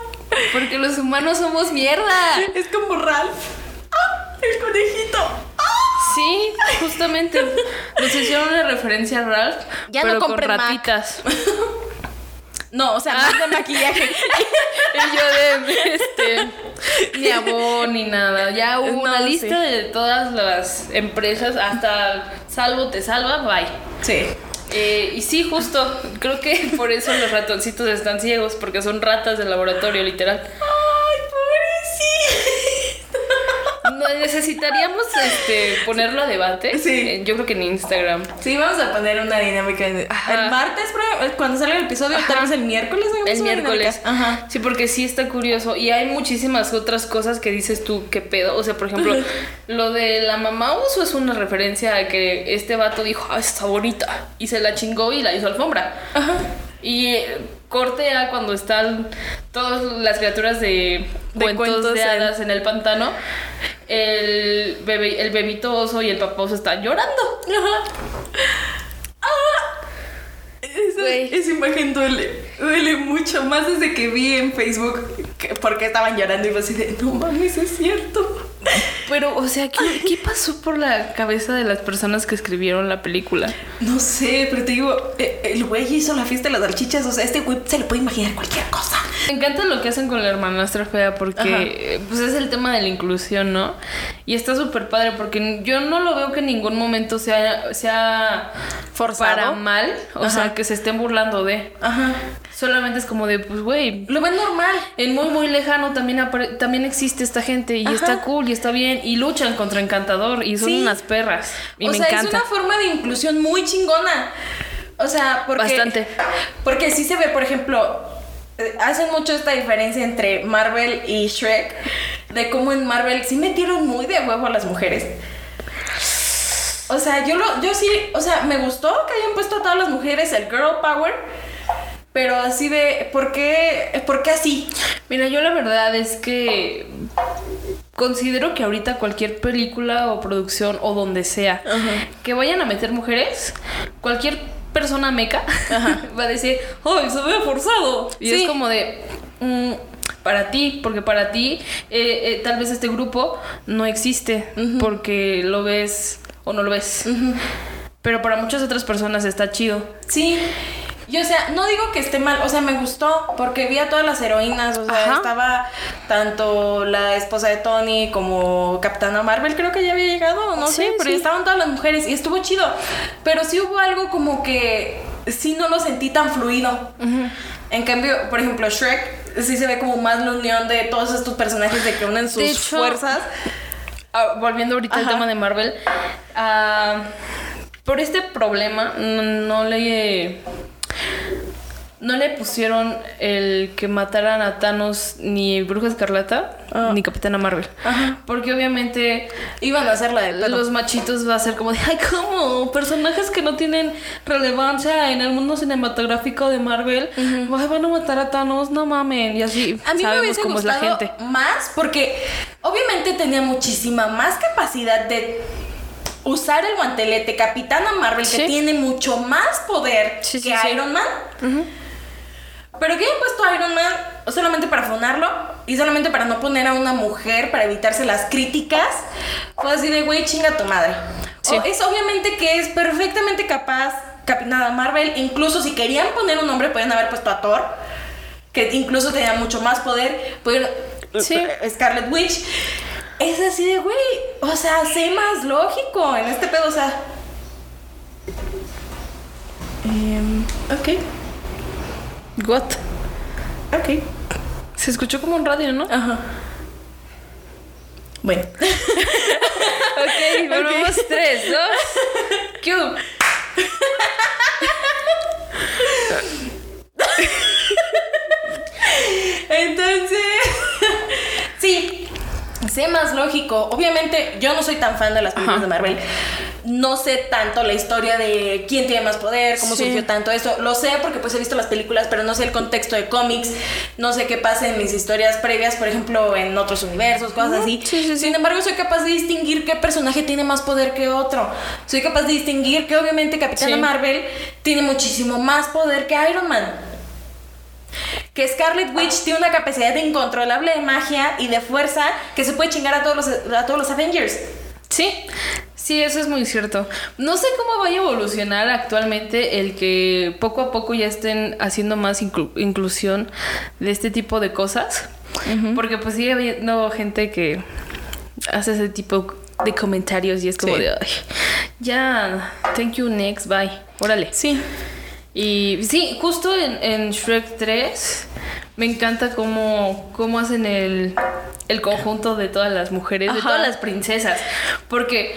S2: Porque los humanos somos mierda.
S3: es como Ralph. Ah, el conejito.
S2: Sí, justamente. Nos hicieron una referencia a Ralph,
S3: Ya no
S2: pero con
S3: compre Mac.
S2: ratitas.
S3: No, o sea, más de maquillaje.
S2: Y yo de este ni abón ni nada. Ya hubo
S3: No,
S2: una
S3: sí.
S2: lista de todas las empresas, hasta Salvo te salva, bye.
S3: Sí.
S2: Eh, y sí, justo, creo que por eso los ratoncitos están ciegos, porque son ratas de laboratorio, literal.
S3: Ay, pobrecito.
S2: No, necesitaríamos este, ponerlo a debate.
S3: Sí.
S2: eh, yo creo que en Instagram.
S3: Sí, vamos a poner una dinámica. de-
S2: Ajá.
S3: El martes, pero cuando salga el episodio,
S2: Ajá.
S3: tal vez el miércoles.
S2: El miércoles.
S3: Ajá.
S2: Sí, porque sí está curioso. Y hay muchísimas otras cosas que dices tú, ¿qué pedo? O sea, por ejemplo, lo de la mamá uso es una referencia a que este vato dijo, ah, está bonita. Y se la chingó y la hizo alfombra.
S3: Ajá.
S2: Y eh, corte a cuando están todas las criaturas de, cuentos,
S3: cuentos
S2: de
S3: en-
S2: hadas en el pantano. El, bebé, el bebito oso y el papá oso están llorando.
S3: Ah. Esa, esa imagen duele, duele mucho, más desde que vi en Facebook que, porque estaban llorando y fue así de, no mames, es cierto.
S2: Pero, o sea, ¿qué, qué pasó por la cabeza de las personas que escribieron la película?
S3: No sé, pero te digo, eh, el güey hizo la fiesta de las salchichas, o sea, este güey se le puede imaginar cualquier cosa.
S2: Me encanta lo que hacen con la hermanastra fea porque
S3: Ajá.
S2: eh, pues es el tema de la inclusión, ¿no? Y está súper padre porque yo no lo veo que en ningún momento sea, sea
S3: Forzado.
S2: para mal, o
S3: Ajá.
S2: sea, que se estén burlando de.
S3: Ajá.
S2: Solamente es como de, pues, güey,
S3: Lo ven normal.
S2: en muy, muy lejano también, también existe esta gente y
S3: Ajá.
S2: está cool y está bien y luchan contra Encantador y son
S3: Sí.
S2: unas perras. Y
S3: o
S2: me
S3: sea,
S2: encanta.
S3: es una forma de inclusión muy chingona. O sea, porque.
S2: Bastante.
S3: Porque sí se ve, por ejemplo, eh, hacen mucho esta diferencia entre Marvel y Shrek. De cómo en Marvel sí metieron muy de huevo a las mujeres. O sea, yo lo, yo sí, o sea, me gustó que hayan puesto a todas las mujeres el girl power. Pero así de, ¿por qué, ¿por qué así?
S2: Mira, yo la verdad es que considero que ahorita cualquier película o producción o donde sea que vayan a meter mujeres, cualquier persona meca va a decir, ¡ay, se ve forzado! Y
S3: Sí.
S2: es como de. mm, para ti, porque para ti eh, eh, tal vez este grupo no existe porque lo ves o no lo ves. Pero para muchas otras personas está chido.
S3: Sí. Y o sea, no digo que esté mal, o sea, me gustó porque vi a todas las heroínas, o sea,
S2: Ajá.
S3: estaba tanto la esposa de Tony como Capitana Marvel, creo que ya había llegado, no
S2: Sí,
S3: sé, pero
S2: sí.
S3: estaban todas las mujeres y estuvo chido. Pero sí hubo algo como que sí no lo sentí tan fluido. En cambio, por ejemplo, Shrek sí se ve como más la unión de todos estos personajes de que unen sus
S2: hecho,
S3: fuerzas.
S2: Ah, volviendo ahorita al
S3: Ajá.
S2: tema de Marvel, ah, por este problema no, no le no le pusieron el que mataran a Thanos ni Bruja Escarlata
S3: Ah.
S2: ni Capitana Marvel,
S3: Ajá.
S2: porque obviamente
S3: Iban a hacerla de pedo.
S2: los machitos va a ser como de ay cómo personajes que no tienen relevancia en el mundo cinematográfico de Marvel ay, van a matar a Thanos no mamen y así
S3: A mí me
S2: sabemos
S3: hubiese
S2: cómo es la gente
S3: más porque obviamente tenía muchísima más capacidad de usar el guantelete Capitana Marvel
S2: Sí.
S3: que tiene mucho más poder
S2: Sí, sí,
S3: que. Iron Man. Pero que hayan puesto a Iron Man solamente para funarlo y solamente para no poner a una mujer para evitarse las críticas. Fue así de, güey, chinga tu madre.
S2: Sí.
S3: O- es obviamente que es perfectamente capaz Capitana Marvel. Incluso si querían poner un hombre, podían haber puesto a Thor. Que incluso tenía mucho más poder. Pudieron-
S2: Sí.
S3: Scarlet Witch. Es así de, güey. O sea, sé más lógico en este pedo. O sea. Em, ok.
S2: What
S3: Ok.
S2: se escuchó como un radio no
S3: Ajá. Bueno.
S2: Ok, volvemos tres, dos. Q.
S3: Entonces, sí, sé más lógico. Obviamente, yo no soy tan fan de las películas
S2: Ajá.
S3: de Marvel, no sé tanto la historia de quién tiene más poder, cómo
S2: Sí.
S3: surgió tanto esto. Lo sé porque pues he visto las películas, pero no sé el contexto de cómics, no sé qué pasa en mis historias previas, por ejemplo, en otros universos, cosas así.
S2: Sí, sí, sí.
S3: Sin embargo, soy capaz de distinguir qué personaje tiene más poder que otro. Soy capaz de distinguir que obviamente Capitana. Marvel tiene muchísimo más poder que Iron Man. Que Scarlet Witch tiene una capacidad incontrolable de magia y de fuerza que se puede chingar a todos los, a todos los Avengers.
S2: Sí, sí, eso es muy cierto. No sé cómo vaya a evolucionar actualmente el que poco a poco ya estén haciendo más inclu- inclusión de este tipo de cosas. Porque pues sigue habiendo gente que hace ese tipo de comentarios y es como
S3: Sí.
S2: de, "Ay, ya, thank you, next, bye, órale.
S3: Sí.
S2: Y sí, justo en, en Shrek 3 me encanta cómo, cómo hacen el, el conjunto de todas las mujeres, de
S3: Ajá.
S2: todas las princesas. Porque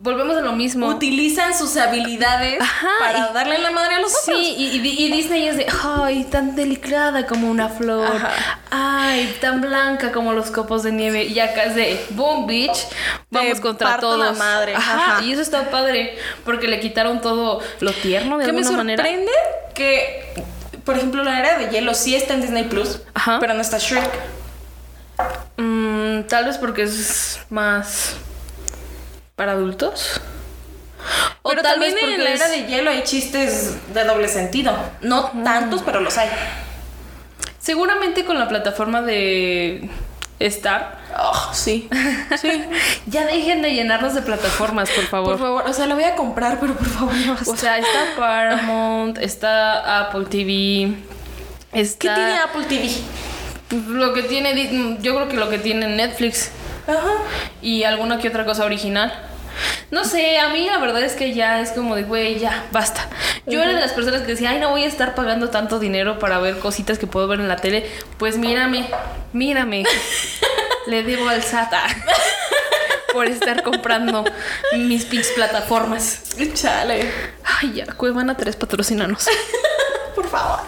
S2: volvemos a lo mismo.
S3: Utilizan sus habilidades
S2: Ajá,
S3: para
S2: y-
S3: darle la madre a los
S2: Sí,
S3: otros.
S2: y, y- y Disney es de, ay, tan delicada como una flor,
S3: Ajá.
S2: ay, tan blanca como los copos de nieve, y acá es de, boom, bitch, vamos
S3: Te
S2: contra todos.
S3: la madre,
S2: Ajá,
S3: ajá.
S2: y eso está padre, porque le quitaron todo lo tierno de
S3: me
S2: alguna manera.
S3: sorprende que, por ejemplo, la era de hielo sí está en Disney Plus,
S2: Ajá.
S3: pero no está Shrek.
S2: Mm, tal vez porque es más para adultos. O
S3: pero
S2: tal
S3: también
S2: vez porque
S3: en la era de hielo hay chistes de doble sentido. No tantos, pero los hay.
S2: seguramente con la plataforma de Star.
S3: Oh, sí. Sí.
S2: Ya dejen de llenarnos de plataformas, por favor.
S3: Por favor, o sea, la voy a comprar, pero por favor, ya basta.
S2: O sea, está Paramount, está Apple TV, está
S3: ¿Qué tiene Apple TV?
S2: lo que tiene, yo creo que lo que tiene Netflix
S3: Ajá.
S2: y alguna que otra cosa original. No sé, a mí la verdad es que ya es como de, güey, ya, basta. Yo era de las personas que decía, ay, no voy a estar pagando tanto dinero para ver cositas que puedo ver en la tele. Pues mírame, mírame. Le debo al SATA por estar comprando mis pinches plataformas.
S3: Chale.
S2: Ay, ya, Cuevana 3 patrocinanos.
S3: Por favor.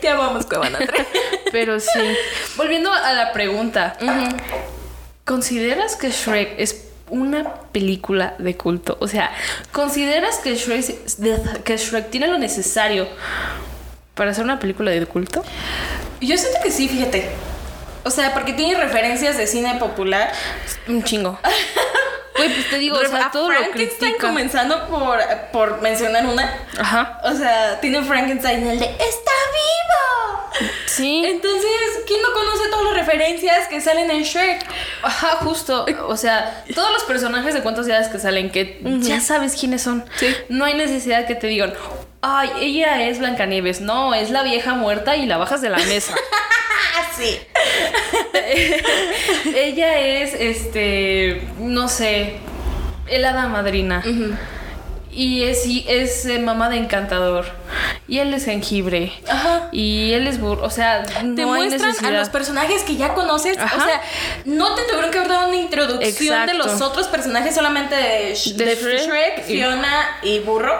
S3: Te amamos, Cuevana 3.
S2: Pero sí. Volviendo a la pregunta. ¿Consideras que Shrek es una película de culto? O sea, ¿consideras que Shrek, que Shrek tiene lo necesario para ser una película de culto?
S3: Yo siento que sí, fíjate. O sea, porque tiene referencias de cine popular.
S2: Un chingo. Güey, pues te digo, o sea, todo lo
S3: Frankenstein
S2: critica.
S3: comenzando por, por mencionar una.
S2: Ajá.
S3: O sea, tiene Frankenstein el de ¡Está vivo!
S2: Sí.
S3: Entonces, ¿quién no conoce todas las referencias que salen en Shrek?
S2: Ajá, justo. O sea, todos los personajes de cuentos de hadas que salen, que ya sabes quiénes son.
S3: Sí.
S2: No hay necesidad que te digan, ay, ella es Blancanieves. No, es la vieja muerta y la bajas de la mesa.
S3: Sí.
S2: ella es, este, no sé, el hada madrina. Y es, y es eh, mamá de encantador. Y él es jengibre.
S3: Ajá.
S2: Y él es burro. O sea, no
S3: Te
S2: hay
S3: muestran a los personajes que ya conoces.
S2: Ajá.
S3: O sea, no te tuvieron que haber dado una introducción de los otros personajes solamente de, Sh-
S2: De
S3: de
S2: Shrek
S3: Shrek, Fiona y Burro.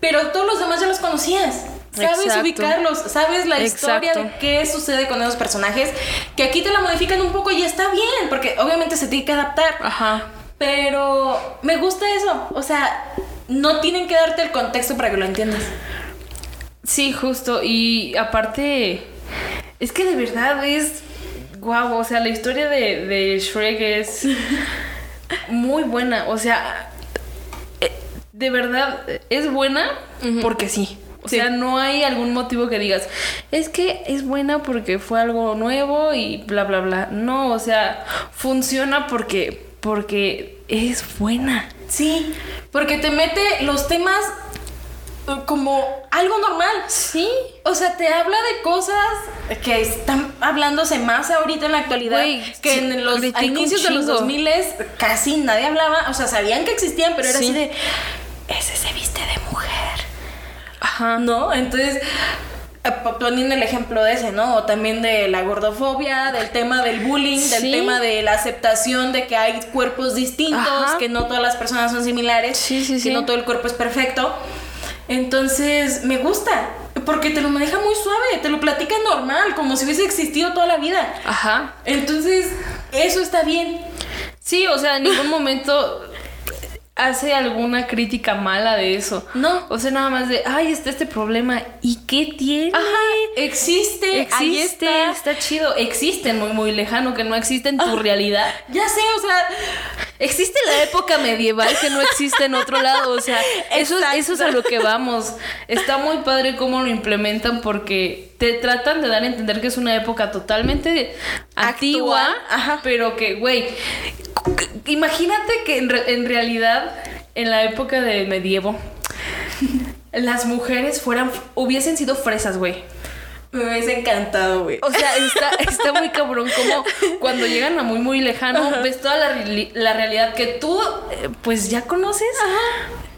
S3: Pero todos los demás ya los conocías. Sabes
S2: Exacto.
S3: ubicarlos, sabes la historia de qué sucede con esos personajes, que aquí te la modifican un poco y está bien, porque obviamente se tiene que adaptar.
S2: Ajá.
S3: Pero me gusta eso, o sea, no tienen que darte el contexto para que lo entiendas.
S2: Sí, justo. Y aparte, es que de verdad es guau. O sea, la historia de, de Shrek es muy buena. O sea, eh, de verdad es buena porque sí. O
S3: Sí.
S2: sea, no hay algún motivo que digas, es que es buena porque fue algo nuevo y bla, bla, bla. No, o sea, funciona porque, porque es buena.
S3: Sí, porque te mete los temas eh, como algo normal.
S2: Sí.
S3: O sea, te habla de cosas que están hablándose más ahorita en la actualidad. Que en los a inicios de los
S2: chingo.
S3: 2000 casi nadie hablaba. O sea, sabían que existían, pero era
S2: Sí.
S3: así de. Ese se viste de mujer.
S2: Ajá.
S3: ¿No? Entonces. Eh, Poniendo el ejemplo de ese, ¿no? O también de la gordofobia, del tema del bullying, del tema de la aceptación de que hay cuerpos distintos,
S2: Ajá.
S3: que no todas las personas son similares,
S2: Sí, sí,
S3: que no todo el cuerpo es perfecto. Entonces, me gusta, porque te lo maneja muy suave, te lo platica normal, como si hubiese existido toda la vida.
S2: Ajá.
S3: Entonces, eso está bien.
S2: Sí, o sea, en ningún momento hace alguna crítica mala de eso.
S3: No.
S2: O sea, nada más de, ay, está este problema. ¿Y qué tiene?
S3: Ajá, existe, ahí
S2: Existe,
S3: está.
S2: está. chido. Existe muy, muy lejano, que no existe en tu
S3: Ah.
S2: realidad.
S3: Ya sé, o sea,
S2: Existe la época medieval que no existe en otro lado. O sea, eso,
S3: Exacto.
S2: eso es a lo que vamos. Está muy padre cómo lo implementan porque te tratan de dar a entender que es una época totalmente antigua,
S3: ajá.
S2: pero que, güey, imagínate que en, re- en realidad, en la época de medievo, las mujeres fueran, hubiesen sido fresas, güey.
S3: me hubiese encantado, güey.
S2: O sea, está, está muy cabrón como cuando llegan a muy, muy lejano, ves toda la, la realidad que tú, eh, pues ya conoces,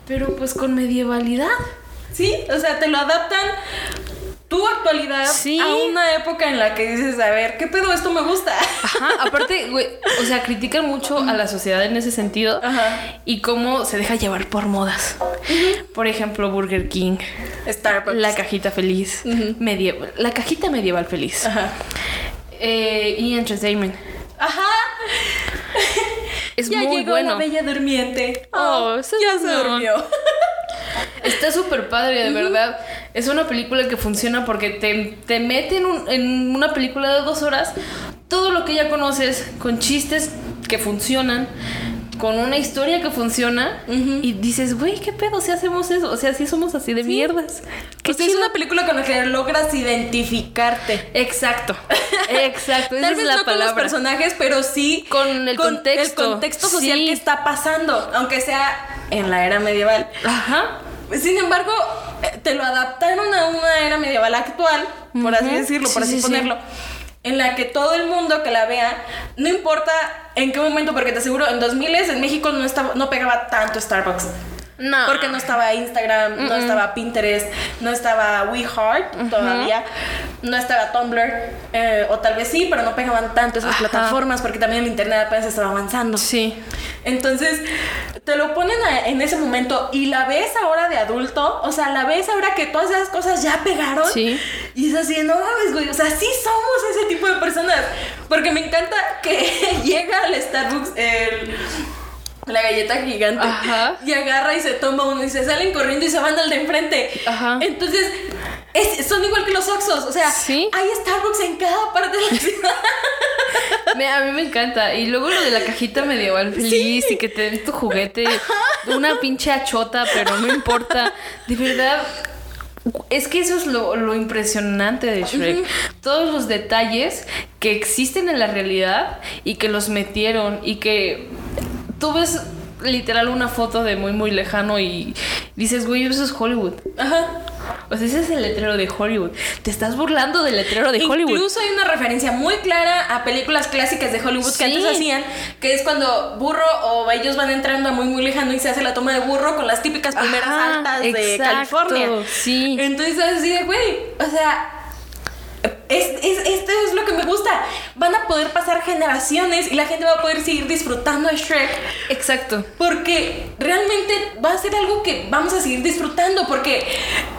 S2: pero pues con medievalidad.
S3: Sí, o sea, te lo adaptan tu actualidad
S2: Sí.
S3: a una época en la que dices, a ver, ¿qué pedo? Esto me gusta.
S2: Ajá, aparte, güey, o sea, critican mucho a la sociedad en ese sentido
S3: Ajá.
S2: y cómo se deja llevar por modas. Por ejemplo, Burger King,
S3: Starbucks.
S2: la cajita feliz, medieval, la cajita medieval feliz
S3: Ajá.
S2: eh, y Entertainment.
S3: Ajá.
S2: Es
S3: ya
S2: muy
S3: llegó
S2: bueno.
S3: la bella durmiente.
S2: Oh, ese
S3: ya se durmió.
S2: Está súper padre, de verdad. Es una película que funciona porque te, te mete en, un- en una película de dos horas todo lo que ya conoces, con chistes que funcionan, con una historia que funciona, y dices, güey, ¿qué pedo si hacemos eso? O sea, si somos así de mierdas.
S3: Sea, es una película con la que logras identificarte.
S2: Exacto, exacto, esa
S3: Tal
S2: es
S3: vez
S2: la
S3: no con los
S2: palabra.
S3: personajes, pero sí
S2: Con el contexto.
S3: el contexto social
S2: Sí.
S3: que está pasando, aunque sea en la era medieval.
S2: Ajá.
S3: Sin embargo, eh, te lo adaptaron a una era medieval actual, por así decirlo, por
S2: Sí,
S3: así
S2: sí, sí.
S3: ponerlo. En la que todo el mundo que la vea, no importa en qué momento, porque te aseguro, en 2000 en México no, estaba, no pegaba tanto Starbucks.
S2: No.
S3: Porque no estaba Instagram, no estaba Pinterest, no estaba WeHeart todavía, no estaba Tumblr, eh, o tal vez sí, pero no pegaban tanto esas
S2: Ajá.
S3: plataformas porque también el internet apenas estaba avanzando.
S2: Sí.
S3: Entonces, te lo ponen a- en ese momento y la ves ahora de adulto, o sea, la ves ahora que todas esas cosas ya pegaron.
S2: Sí.
S3: Y es así, no mames, güey, o sea, sí somos ese tipo de personas. Porque me encanta que llega al Starbucks el... La galleta gigante.
S2: Ajá.
S3: Y agarra y se toma uno y se salen corriendo y se van al de enfrente.
S2: Ajá.
S3: Entonces, es- son igual que los Oxxos. O sea,
S2: Sí.
S3: hay Starbucks en cada parte de la ciudad.
S2: Me- a mí me encanta. Y luego lo de la cajita medieval feliz y que te den tu juguete, una pinche achota, pero no importa. De verdad. Es que eso es lo, lo impresionante de Shrek. Todos los detalles que existen en la realidad y que los metieron y que tú ves literal una foto de muy muy lejano y dices, güey, eso es Hollywood.
S3: Ajá.
S2: O sea, ese es el letrero de Hollywood. Te estás burlando del letrero de Hollywood.
S3: Incluso hay una referencia muy clara a películas clásicas de Hollywood que antes hacían, que es cuando burro o ellos van entrando a muy muy lejano y se hace la toma de burro con las típicas palmeras
S2: Ajá,
S3: altas de California.
S2: sí.
S3: Entonces así de, güey, o sea, es, es- esto es lo que me gusta. Van a poder pasar generaciones y la gente va a poder seguir disfrutando de Shrek.
S2: Exacto.
S3: Porque realmente va a ser algo que vamos a seguir disfrutando. Porque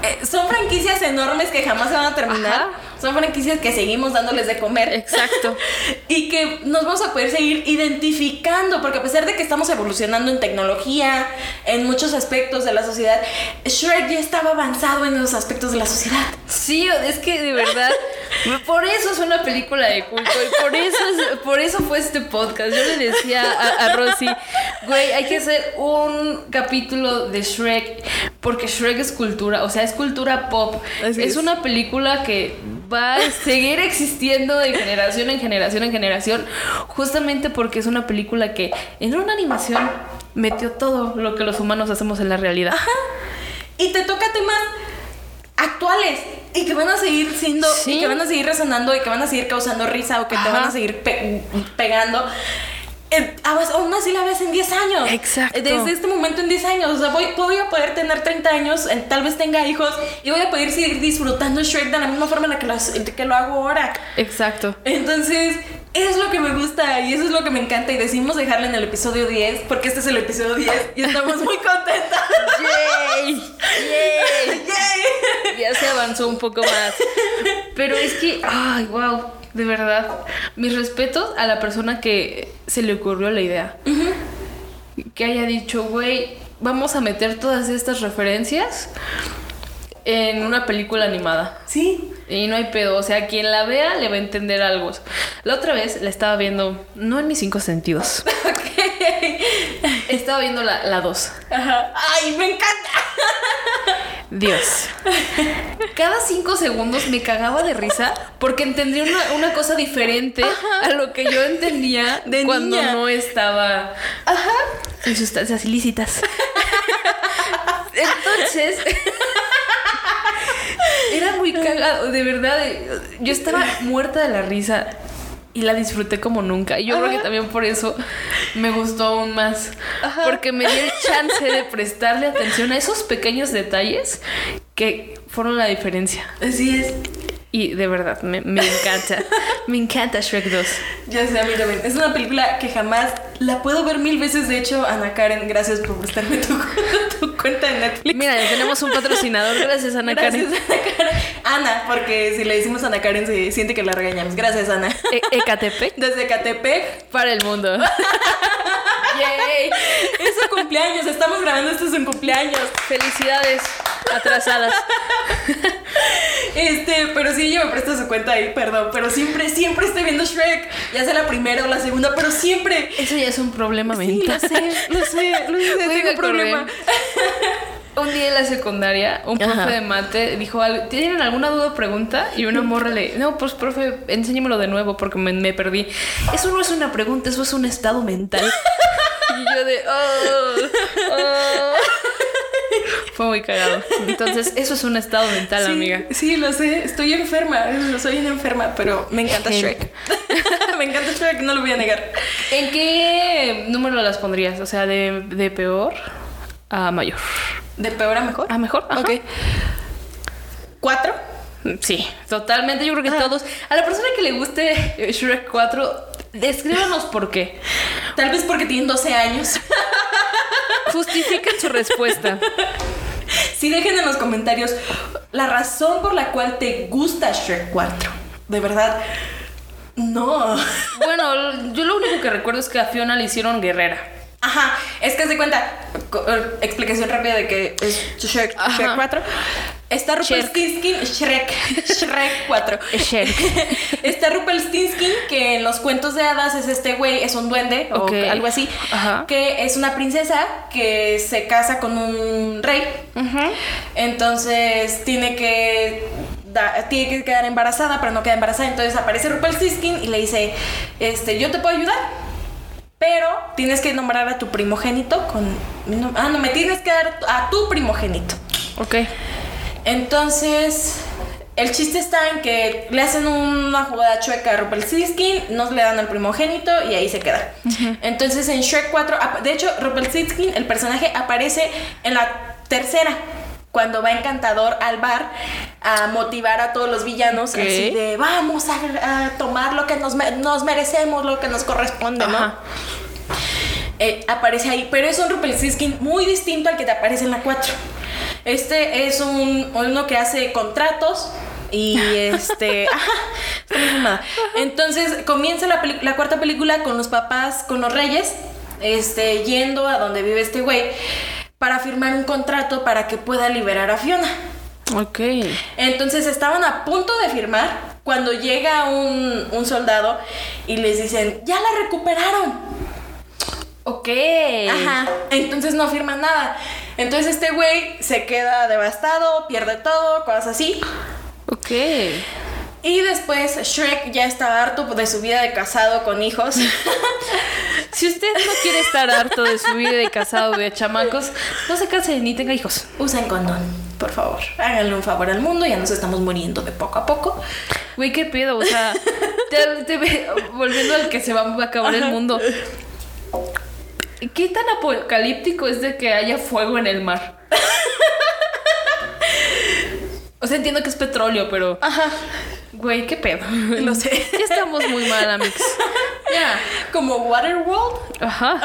S3: eh, son franquicias enormes que jamás se van a terminar.
S2: Ajá.
S3: Son franquicias que seguimos dándoles de comer.
S2: Exacto.
S3: y que nos vamos a poder seguir identificando. Porque a pesar de que estamos evolucionando en tecnología, en muchos aspectos de la sociedad, Shrek ya estaba avanzado en esos aspectos de la sociedad.
S2: Sí, es que de verdad, por eso es una película de culto y por eso es- por eso fue este podcast. Yo le decía a, a Rosy, güey, hay que hacer un capítulo de Shrek porque Shrek es cultura, o sea, es cultura pop.
S3: Así
S2: es
S3: es.
S2: una película que va a seguir existiendo de generación en generación en generación, justamente porque es una película que en una animación metió todo lo que los humanos hacemos en la realidad.
S3: Y te toca temas actuales y que van a seguir siendo
S2: Sí.
S3: y que van a seguir resonando y que van a seguir causando risa o que te van a seguir pe- pegando. Eh, aún aún así la ves en 10 años.
S2: Exacto.
S3: Desde este momento en 10 años. O sea, voy, voy a poder tener 30 años, eh, tal vez tenga hijos y voy a poder seguir disfrutando Shrek de la misma forma en la que lo, que lo hago ahora.
S2: Exacto.
S3: Entonces, es lo que me gusta y eso es lo que me encanta. Y decidimos dejarla en el episodio 10 porque este es el episodio 10 y estamos muy contentas.
S2: ¡Yay! ¡Yay!
S3: ¡Yay!
S2: Ya se avanzó un poco más. Pero es que, ay, wow, de verdad. Mis respetos a la persona que se le ocurrió la idea. que haya dicho, güey, vamos a meter todas estas referencias en una película animada.
S3: Sí.
S2: Y no hay pedo, o sea, quien la vea le va a entender algo. La otra vez la estaba viendo, no en mis cinco sentidos. Estaba viendo la 2.
S3: Ajá. ¡Ay, me encanta!
S2: Dios. Cada cinco segundos me cagaba de risa porque entendía una, una cosa diferente a lo que yo entendía
S3: De
S2: cuando
S3: niña.
S2: no estaba
S3: Ajá.
S2: en sustancias ilícitas. Entonces, era muy cagado, de verdad. Yo estaba muerta de la risa y la disfruté como nunca. Y yo creo que también por eso me gustó aún más. Porque me dio el chance de prestarle atención a esos pequeños detalles que fueron la diferencia.
S3: Así es.
S2: Y de verdad, me, me encanta. me encanta Shrek 2.
S3: Ya sé, a mí también. Es una película que jamás la puedo ver mil veces. De hecho, Ana Karen, gracias por prestarme tu, tu cuenta de Netflix.
S2: Mira, tenemos un patrocinador. Gracias, Ana
S3: Gracias,
S2: Karen.
S3: Ana Karen. Ana, porque si le decimos Ana Karen se siente que la regañamos. Gracias, Ana.
S2: E- Ecatepec
S3: Desde Catepec.
S2: para el mundo.
S3: ¡Yay! Es su cumpleaños. Estamos grabando esto en su cumpleaños.
S2: Felicidades atrasadas.
S3: Este, pero sí, yo me presto su cuenta ahí, perdón. Pero siempre, siempre estoy viendo Shrek. Ya sea la primera o la segunda, pero siempre.
S2: Eso ya es un problema
S3: Sí,
S2: mental.
S3: lo sé, lo sé, lo sé, tengo un problema.
S2: Un día en la secundaria, un profe
S3: Ajá.
S2: de mate dijo algo, ¿tienen alguna duda o pregunta? Y una morra le, no, pues profe, enséñamelo de nuevo porque me, me perdí. Eso no es una pregunta, eso es un estado mental. y yo de, oh, oh. Fue muy cagado. Entonces, eso es un estado mental,
S3: Sí,
S2: amiga.
S3: Sí, lo sé. Estoy enferma. Soy una enferma, pero me encanta. Shrek. me encanta Shrek, no lo voy a negar.
S2: ¿En qué número las pondrías? O sea, de, de peor a mayor.
S3: ¿De peor a mejor?
S2: ¿A mejor? Ajá.
S3: Ok. ¿Cuatro?
S2: Sí, totalmente. Yo creo que todos. A la persona que le guste Shrek 4, descríbanos por qué.
S3: Tal vez porque tienen 12 años.
S2: Justifiquen su respuesta.
S3: Sí, dejen en los comentarios la razón por la cual te gusta Shrek 4. De verdad. No.
S2: Bueno, yo lo único que recuerdo es que a Fiona le hicieron guerrera.
S3: Ajá, es que se cuenta, eh, explicación rápida de que es Shrek. Shrek 4. Está Rumpelstiltskin, Shrek, Shrek 4.
S2: Shrek.
S3: Está Rumpelstiltskin, que en los cuentos de hadas es este güey, es un duende o algo así,
S2: Ajá.
S3: que es una princesa que se casa con un rey. Entonces tiene que da- tiene que quedar embarazada, pero no queda embarazada. Entonces aparece Rumpelstiltskin y le dice, este, yo te puedo ayudar. Pero tienes que nombrar a tu primogénito con... Ah, no, me tienes que dar a tu primogénito.
S2: Ok.
S3: Entonces, el chiste está en que le hacen una jugada chueca a Rumpelstiltskin, no le dan al primogénito y ahí se queda. Entonces, en Shrek 4, ap- de hecho, Rumpelstiltskin, el personaje, aparece en la tercera. Cuando va Encantador al bar a motivar a todos los villanos, así de vamos a, a tomar lo que nos, nos merecemos, lo que nos corresponde, ¿no? Eh, aparece ahí, pero es un Rumpelstiltskin muy distinto al que te aparece en la 4. Este es un uno que hace contratos y este, ajá. Entonces comienza la, la cuarta película con los papás, con los reyes, este, yendo a donde vive este güey para firmar un contrato para que pueda liberar a Fiona.
S2: Ok.
S3: Entonces estaban a punto de firmar cuando llega un, un soldado y les dicen, ya la recuperaron.
S2: Ok.
S3: Ajá. Entonces no firman nada. Entonces este güey se queda devastado, pierde todo, cosas así.
S2: Ok.
S3: Y después Shrek ya está harto de su vida de casado con hijos.
S2: Si usted no quiere estar harto de su vida de casado de chamacos, no se case ni tenga hijos.
S3: Usen condón, por favor. Háganle un favor al mundo, ya nos estamos muriendo de poco a poco.
S2: Güey, qué pedo, o sea, te- te ve- volviendo al que se va a acabar el mundo. ¿Qué tan apocalíptico es de que haya fuego en el mar? O sea, entiendo que es petróleo, pero.
S3: Ajá.
S2: Güey, qué pedo.
S3: Lo sé.
S2: Ya estamos muy mal, amigos. Ya.
S3: Como Waterworld.
S2: Ajá.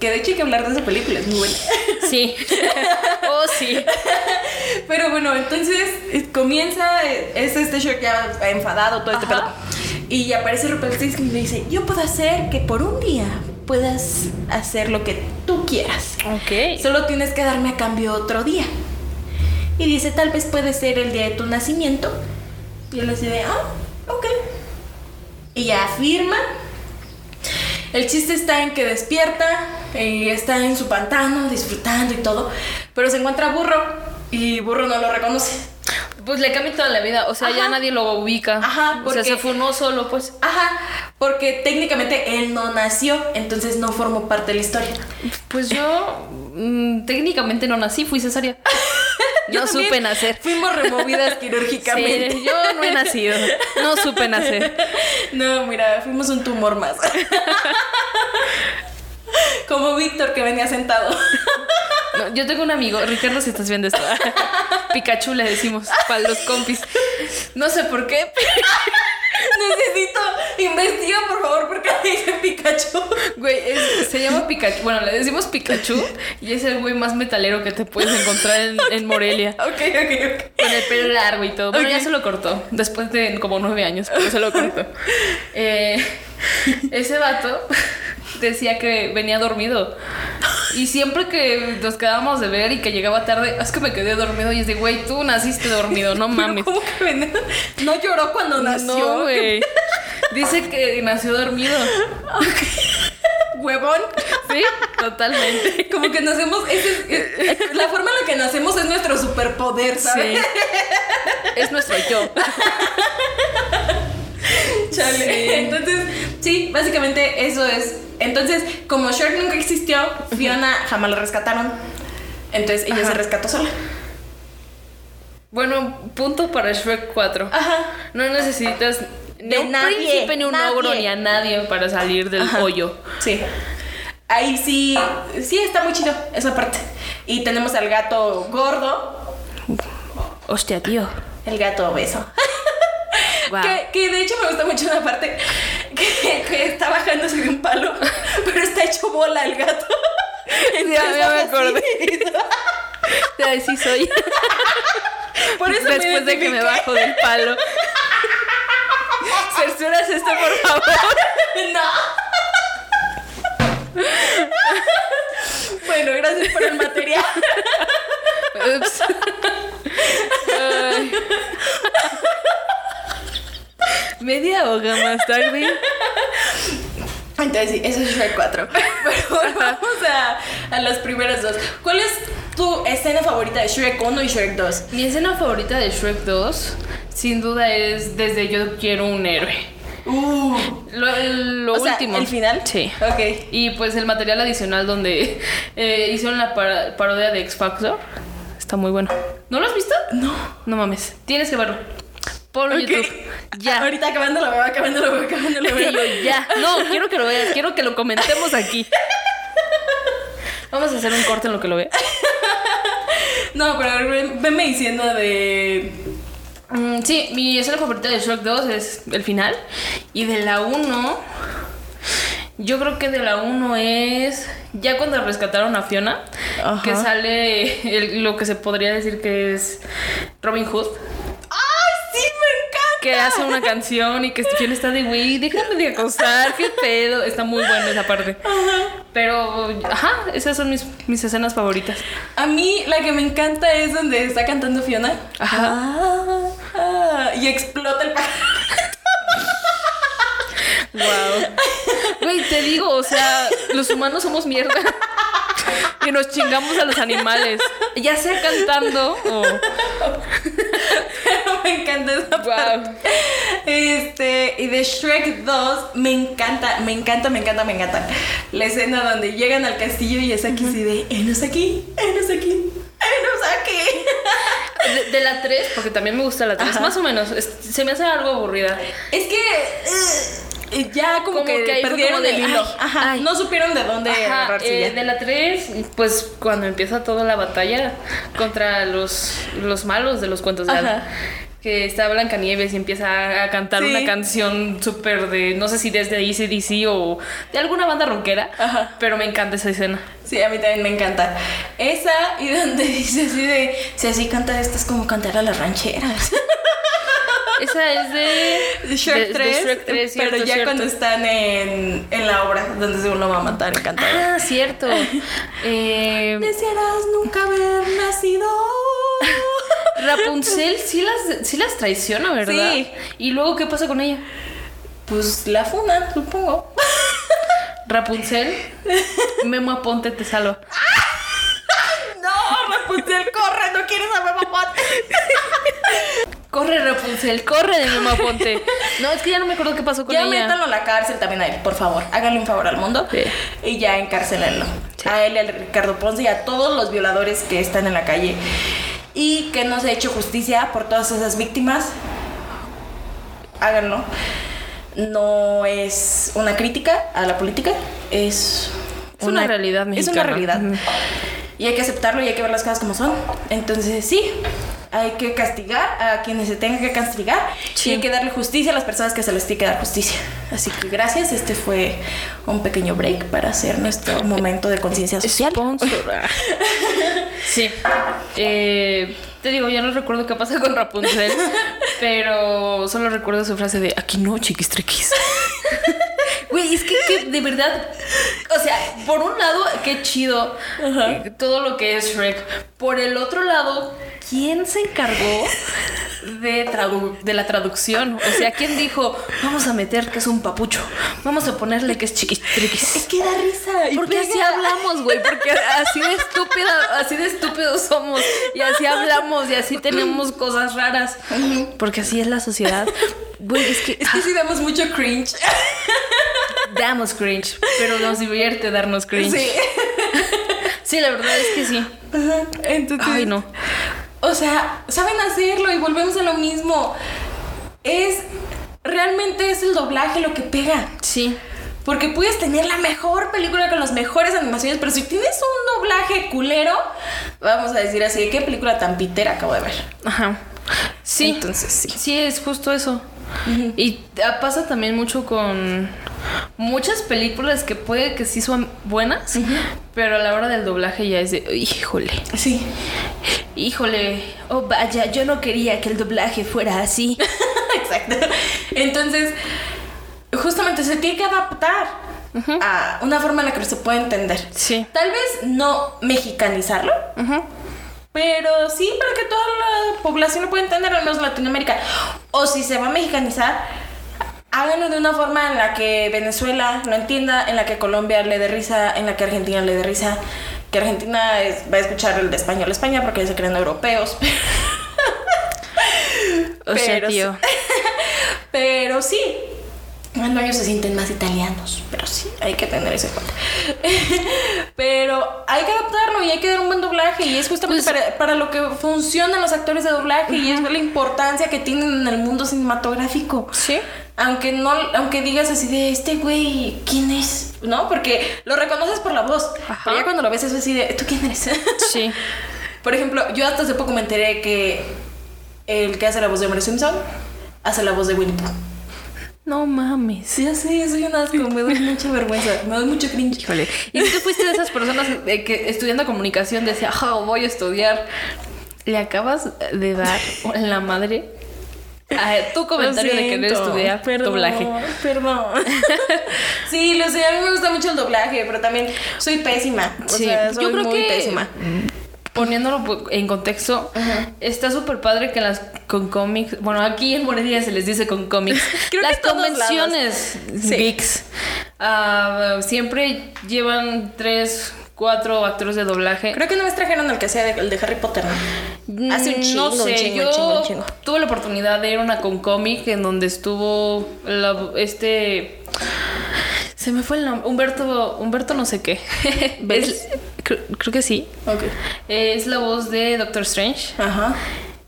S3: Que de hecho hay que hablar de esa película, es muy buena.
S2: Sí. Oh, sí.
S3: Pero bueno, entonces eh, comienza, eh, es este Shrek ya enfadado, todo este
S2: Ajá.
S3: pedo. Y aparece Rumpelstiltskin y le dice, yo puedo hacer que por un día puedas hacer lo que tú quieras.
S2: Ok.
S3: Solo tienes que darme a cambio otro día. Y dice, tal vez puede ser el día de tu nacimiento. Y él dice, ah, ok. Y ya firma. El chiste está en que despierta y está en su pantano disfrutando y todo. Pero se encuentra burro y burro no lo reconoce.
S2: Pues le cambia toda la vida. O sea, ya nadie lo ubica.
S3: Ajá,
S2: O sea,
S3: porque-
S2: se funó solo, pues.
S3: Ajá, porque técnicamente él no nació, entonces no formó parte de la historia.
S2: Pues yo mm, técnicamente no nací, fui cesárea.
S3: Yo
S2: no supe nacer.
S3: Fuimos removidas quirúrgicamente.
S2: Sí, yo no he nacido. No supe nacer.
S3: No, mira, fuimos un tumor más. Como Víctor que venía sentado.
S2: No, yo tengo un amigo, Ricardo, si estás viendo esto. Pikachu le decimos para los compis. No sé por qué.
S3: Necesito, investiga por favor porque me dicen Pikachu.
S2: Güey, es- se llama Pikachu. Bueno, le decimos Pikachu y es el güey más metalero que te puedes encontrar en, en Morelia.
S3: Ok, ok, ok.
S2: Con el pelo largo y todo. Bueno,
S3: Ok.
S2: ya se lo cortó. Después de como nueve años, pero se lo cortó. Eh, ese vato decía que venía dormido. Y siempre que nos quedábamos de ver y que llegaba tarde, es que me quedé dormido y es de, güey, tú naciste dormido, no mames.
S3: ¿Cómo que venía? No lloró cuando nació.
S2: No, güey. Dice que nació dormido.
S3: Huevón.
S2: Sí, totalmente.
S3: Como que nacemos. es- es- la forma en la que nacemos es nuestro superpoder, ¿sabes?
S2: Sí. Es nuestro yo.
S3: Chale.
S2: Sí.
S3: Entonces, sí, básicamente eso es. Entonces, como Shrek nunca existió, Fiona jamás lo rescataron. Entonces ella
S2: Ajá.
S3: se rescató sola.
S2: Bueno, punto para Shrek 4.
S3: Ajá.
S2: No necesitas ni
S3: De
S2: un
S3: nadie,
S2: príncipe, ni un
S3: nadie.
S2: ogro, ni a nadie para salir del
S3: Ajá.
S2: hoyo.
S3: Sí. Ahí sí, sí está muy chido esa parte. Y tenemos al gato gordo,
S2: Hostia, tío.
S3: el gato obeso.
S2: Wow.
S3: Que, que de hecho me gusta mucho una parte que, que está bajándose de un palo, pero está hecho bola el gato. Entonces,
S2: ya me acordé. Sí soy.
S3: Por eso me
S2: Después de que me bajo del palo. Censuras esto, por favor.
S3: No. bueno, gracias por el material.
S2: Ups. Ay. Media hoja más tarde.
S3: Entonces sí, eso es Shrek 4. Pero vamos a, a las primeras dos. ¿Cuál es tu escena favorita de Shrek 1 y Shrek 2?
S2: Mi escena favorita de Shrek 2, sin duda, es desde Yo quiero un héroe.
S3: Uh,
S2: Lo, lo
S3: o sea,
S2: último.
S3: ¿el final?
S2: Sí.
S3: Ok.
S2: Y pues el material adicional donde eh, hicieron la par- parodia de X Factor. Está muy bueno. ¿No lo has visto?
S3: No.
S2: No mames. Tienes que verlo. Ponlo en
S3: Ok.
S2: YouTube. Ya.
S3: Ahorita acabándolo, veo, acabándolo, veo, acabándolo.
S2: Y
S3: veo.
S2: yo, ya. No, quiero que lo veas. Quiero que lo comentemos aquí. Vamos a hacer un corte en lo que lo ve.
S3: No, pero venme diciendo de.
S2: Mm, sí, mi escena favorita de Shrek 2 es el final. Y de la 1, yo creo que de la 1 es ya cuando rescataron a Fiona,
S3: Ajá.
S2: que sale el- lo que se podría decir que es Robin Hood.
S3: ¡Ay, sí, me encanta!
S2: Que hace una canción y que Fiona está de güey, déjame de acostar, qué pedo. Está muy buena esa parte. Pero, ajá, esas son mis, mis escenas favoritas.
S3: A mí la que me encanta es donde está cantando Fiona.
S2: Ajá.
S3: Ah, ah, y explota el pájaro.
S2: Wow. Güey, te digo, o sea, los humanos somos mierda. Y nos chingamos a los animales. Ya sea cantando o.
S3: Me encanta esa
S2: Wow.
S3: parte. Este, y de Shrek 2 me encanta, me encanta, me encanta, me encanta. La escena donde llegan al castillo y es aquí así de, enos aquí, enos aquí, enos aquí.
S2: De, de la 3, porque también me gusta la 3,
S3: Ajá.
S2: más o menos. es- se me hace algo aburrida.
S3: Es que eh, ya como,
S2: Como
S3: que,
S2: que
S3: perdieron el hilo. Ajá,
S2: ay.
S3: no supieron de dónde
S2: Ajá, eh, de la 3, pues cuando empieza toda la batalla contra los, los malos de los cuentos de
S3: Ajá.
S2: Que está Blancanieves y empieza a, cantar
S3: Sí.
S2: una canción súper de, no sé si desde DC o de alguna banda rockera,
S3: Ajá.
S2: pero me encanta esa escena.
S3: Sí, a mí también me encanta. Esa y donde dice así de, si así canta esto es como cantar a las rancheras.
S2: Esa es de,
S3: De Shrek
S2: de- de
S3: 3,
S2: Shrek 3,
S3: pero ya
S2: cierto.
S3: cuando están en, en la obra donde se uno va a matar encantado.
S2: Ah, cierto. Eh,
S3: Desearás nunca haber nacido.
S2: Rapunzel sí las, sí las traiciona, ¿verdad?
S3: Sí.
S2: ¿Y luego qué pasa con ella?
S3: Pues la funa, supongo.
S2: Rapunzel, Memo Aponte te salva.
S3: No, Rapunzel, corre, no quieres a Memo Aponte.
S2: Corre, Rapunzel, corre de Memo Aponte. No, es que ya no me acuerdo qué pasó con
S3: Ya
S2: ella.
S3: métanlo a la cárcel también a él, por favor. Háganle un favor al mundo
S2: Sí.
S3: y ya encarcelenlo. A él, a Ricardo Ponce y a todos los violadores que están en la calle y que no se ha hecho justicia por todas esas víctimas. Háganlo. No es una crítica a la política, es,
S2: Es una realidad
S3: Es una realidad. Y hay que aceptarlo y hay que ver las cosas como son. Entonces, sí, hay que castigar a quienes se tengan que castigar
S2: Sí.
S3: y hay que darle justicia a las personas que se les tiene que dar justicia. Así que gracias. Este fue un pequeño break para hacer nuestro momento de conciencia social.
S2: Sí. Eh, te digo, ya no recuerdo qué pasa con Rapunzel, pero solo recuerdo su frase de aquí no, chiquis triquis. Güey, es que, que de verdad, o sea, por un lado, qué chido eh, todo lo que es Shrek. Por el otro lado, ¿quién se encargó de, tradu- de la traducción? O sea, ¿quién dijo, vamos a meter que es un papucho? Vamos a ponerle que es chiquis triquis.
S3: Es que da risa. y
S2: Porque así hablamos, güey, porque así de estúpida, así de estúpidos somos y así hablamos y así tenemos cosas raras, porque así es la sociedad. Güey, es que
S3: Es que sí damos mucho cringe.
S2: damos cringe, pero nos divierte darnos cringe.
S3: Sí.
S2: Sí, la verdad es que sí.
S3: Entonces.
S2: Ay, no.
S3: O sea, saben hacerlo y volvemos a lo mismo. Es. Realmente es el doblaje lo que pega.
S2: Sí.
S3: Porque puedes tener la mejor película con las mejores animaciones, pero si tienes un doblaje culero, vamos a decir así, ¿qué película tan pitera acabo de ver?
S2: Ajá. Sí.
S3: Entonces, sí.
S2: Sí, es justo eso. Y pasa también mucho con muchas películas que puede que sí son buenas, pero a la hora del doblaje ya es de, híjole,
S3: Sí.
S2: híjole, oh vaya, yo no quería que el doblaje fuera así.
S3: Exacto. Entonces, justamente se tiene que adaptar a una forma en la que se puede entender.
S2: Sí.
S3: Tal vez no mexicanizarlo, pero sí para que toda la población lo pueda entender, al menos Latinoamérica. O si se va a mexicanizar, háganlo de una forma en la que Venezuela lo entienda, en la que Colombia le dé risa, en la que Argentina le dé risa. Que Argentina es- va a escuchar el de español España porque se creen europeos.
S2: O sea,
S3: Pero
S2: tío.
S3: Pero sí. Bueno, ellos se sienten más italianos, pero sí, hay que tener eso en cuenta. pero hay que adaptarlo y hay que dar un buen doblaje y es justamente
S2: Pues-
S3: para, para lo que funcionan los actores de doblaje y es la importancia que tienen en el mundo cinematográfico.
S2: Sí.
S3: Aunque no, aunque digas así de este güey, ¿quién es? ¿No? Porque lo reconoces por la voz.
S2: Ajá.
S3: Pero ya cuando lo ves es así de, ¿tú quién eres?
S2: Sí.
S3: Por ejemplo, yo hasta hace poco me enteré que el que hace la voz de Homer Simpson hace la voz de Winnie Pooh.
S2: No mames.
S3: Sí, sí, soy un asco, me doy mucha vergüenza, me doy mucho cringe.
S2: Híjole. Y si tú fuiste de esas personas que estudiando comunicación decía, "Ah, voy a estudiar. Le acabas de dar la madre a tu comentario
S3: Lo
S2: de querer
S3: siento,
S2: estudiar
S3: perdón,
S2: doblaje.
S3: Perdón. sí, lo sé, a mí me gusta mucho el doblaje, pero también soy pésima. O
S2: Sí,
S3: sea, soy
S2: yo creo
S3: muy
S2: que
S3: pésima.
S2: poniéndolo en contexto, está súper padre que las con cómics, bueno, aquí en Morelia se les dice con cómics,
S3: Creo que
S2: las
S3: todos
S2: convenciones
S3: Sí.
S2: geeks ah, siempre llevan tres, cuatro actores de doblaje.
S3: Creo que no me trajeron el que sea de- el de Harry Potter, ¿no? Hace un chingo,
S2: no sé,
S3: un chingo,
S2: yo
S3: chingo, chingo.
S2: tuve la oportunidad de ir a una con cómic en donde estuvo la- este se me fue el nombre, Humberto, Humberto no sé qué.
S3: ¿Ves?
S2: Es- creo, creo que sí.
S3: Ok.
S2: Es la voz de Doctor Strange.
S3: Ajá.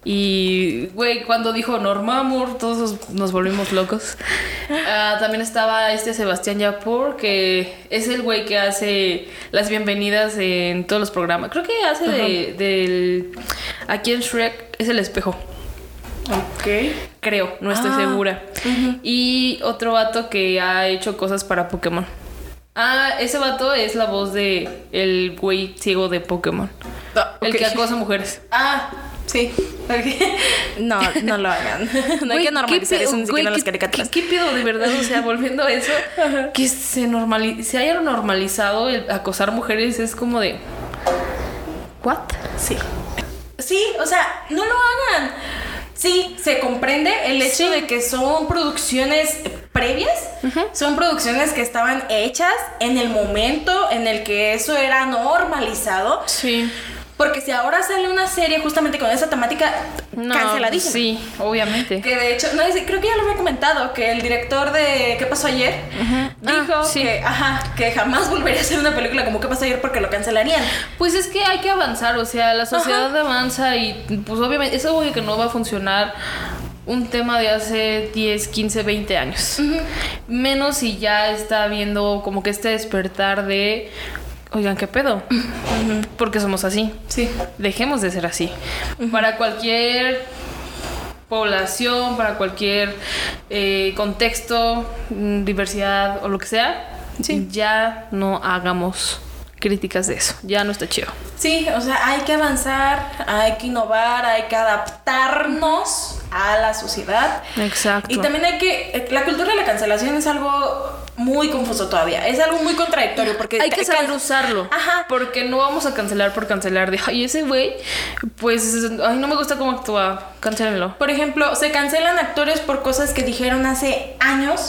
S2: Y, güey, cuando dijo Normamur, todos nos volvimos locos. Ah, también estaba este Sebastián Yapur, que es el güey que hace las bienvenidas en todos los programas. Creo que hace de, del. Aquí en Shrek es el espejo.
S3: Ok.
S2: Creo, no estoy
S3: Ah,
S2: segura. Y otro vato que ha hecho cosas para Pokémon. Ah, ese vato es la voz de el güey ciego de Pokémon.
S3: Ah,
S2: El que acosa mujeres.
S3: Ah, sí. No, no lo hagan. No hay que normalizar
S2: ¿qué
S3: eso ni siquiera las
S2: ¿qué-
S3: caricaturas.
S2: ¿Qué, qué pedo de verdad? O sea, volviendo a eso, que se normali se haya normalizado el acosar mujeres es como de. ¿What?
S3: Sí. Sí, o sea, no lo hagan. Sí, se comprende el hecho
S2: Sí.
S3: de que son producciones previas, son producciones que estaban hechas en el momento en el que eso era normalizado.
S2: Sí.
S3: Porque si ahora sale una serie justamente con esa temática,
S2: No,
S3: canceladísima.
S2: Sí, obviamente.
S3: Que de hecho, no, creo que ya lo había comentado, que el director de ¿Qué pasó ayer? dijo
S2: Ah, sí.
S3: que, ajá, que jamás volvería a hacer una película como ¿Qué pasó ayer? porque lo cancelarían.
S2: Pues es que hay que avanzar, o sea, la sociedad avanza y pues obviamente es obvio que no va a funcionar un tema de hace 10, 15, 20 años. Menos si ya está habiendo como que este despertar de, oigan, ¿qué pedo? Porque somos así.
S3: Sí.
S2: Dejemos de ser así. Para cualquier población, para cualquier eh, contexto, mm, diversidad o lo que sea,
S3: Sí.
S2: ya no hagamos críticas de eso. Ya no está chido.
S3: Sí, o sea, hay que avanzar, hay que innovar, hay que adaptarnos a la sociedad.
S2: Exacto.
S3: Y también hay que. La cultura de la cancelación es algo muy confuso todavía. Es algo muy contradictorio porque.
S2: hay que saber usarlo.
S3: Ajá.
S2: Porque no vamos a cancelar por cancelar. De, ay, ese güey, pues, ay, no me gusta cómo actúa. Cancélenlo.
S3: Por ejemplo, se cancelan actores por cosas que dijeron hace años.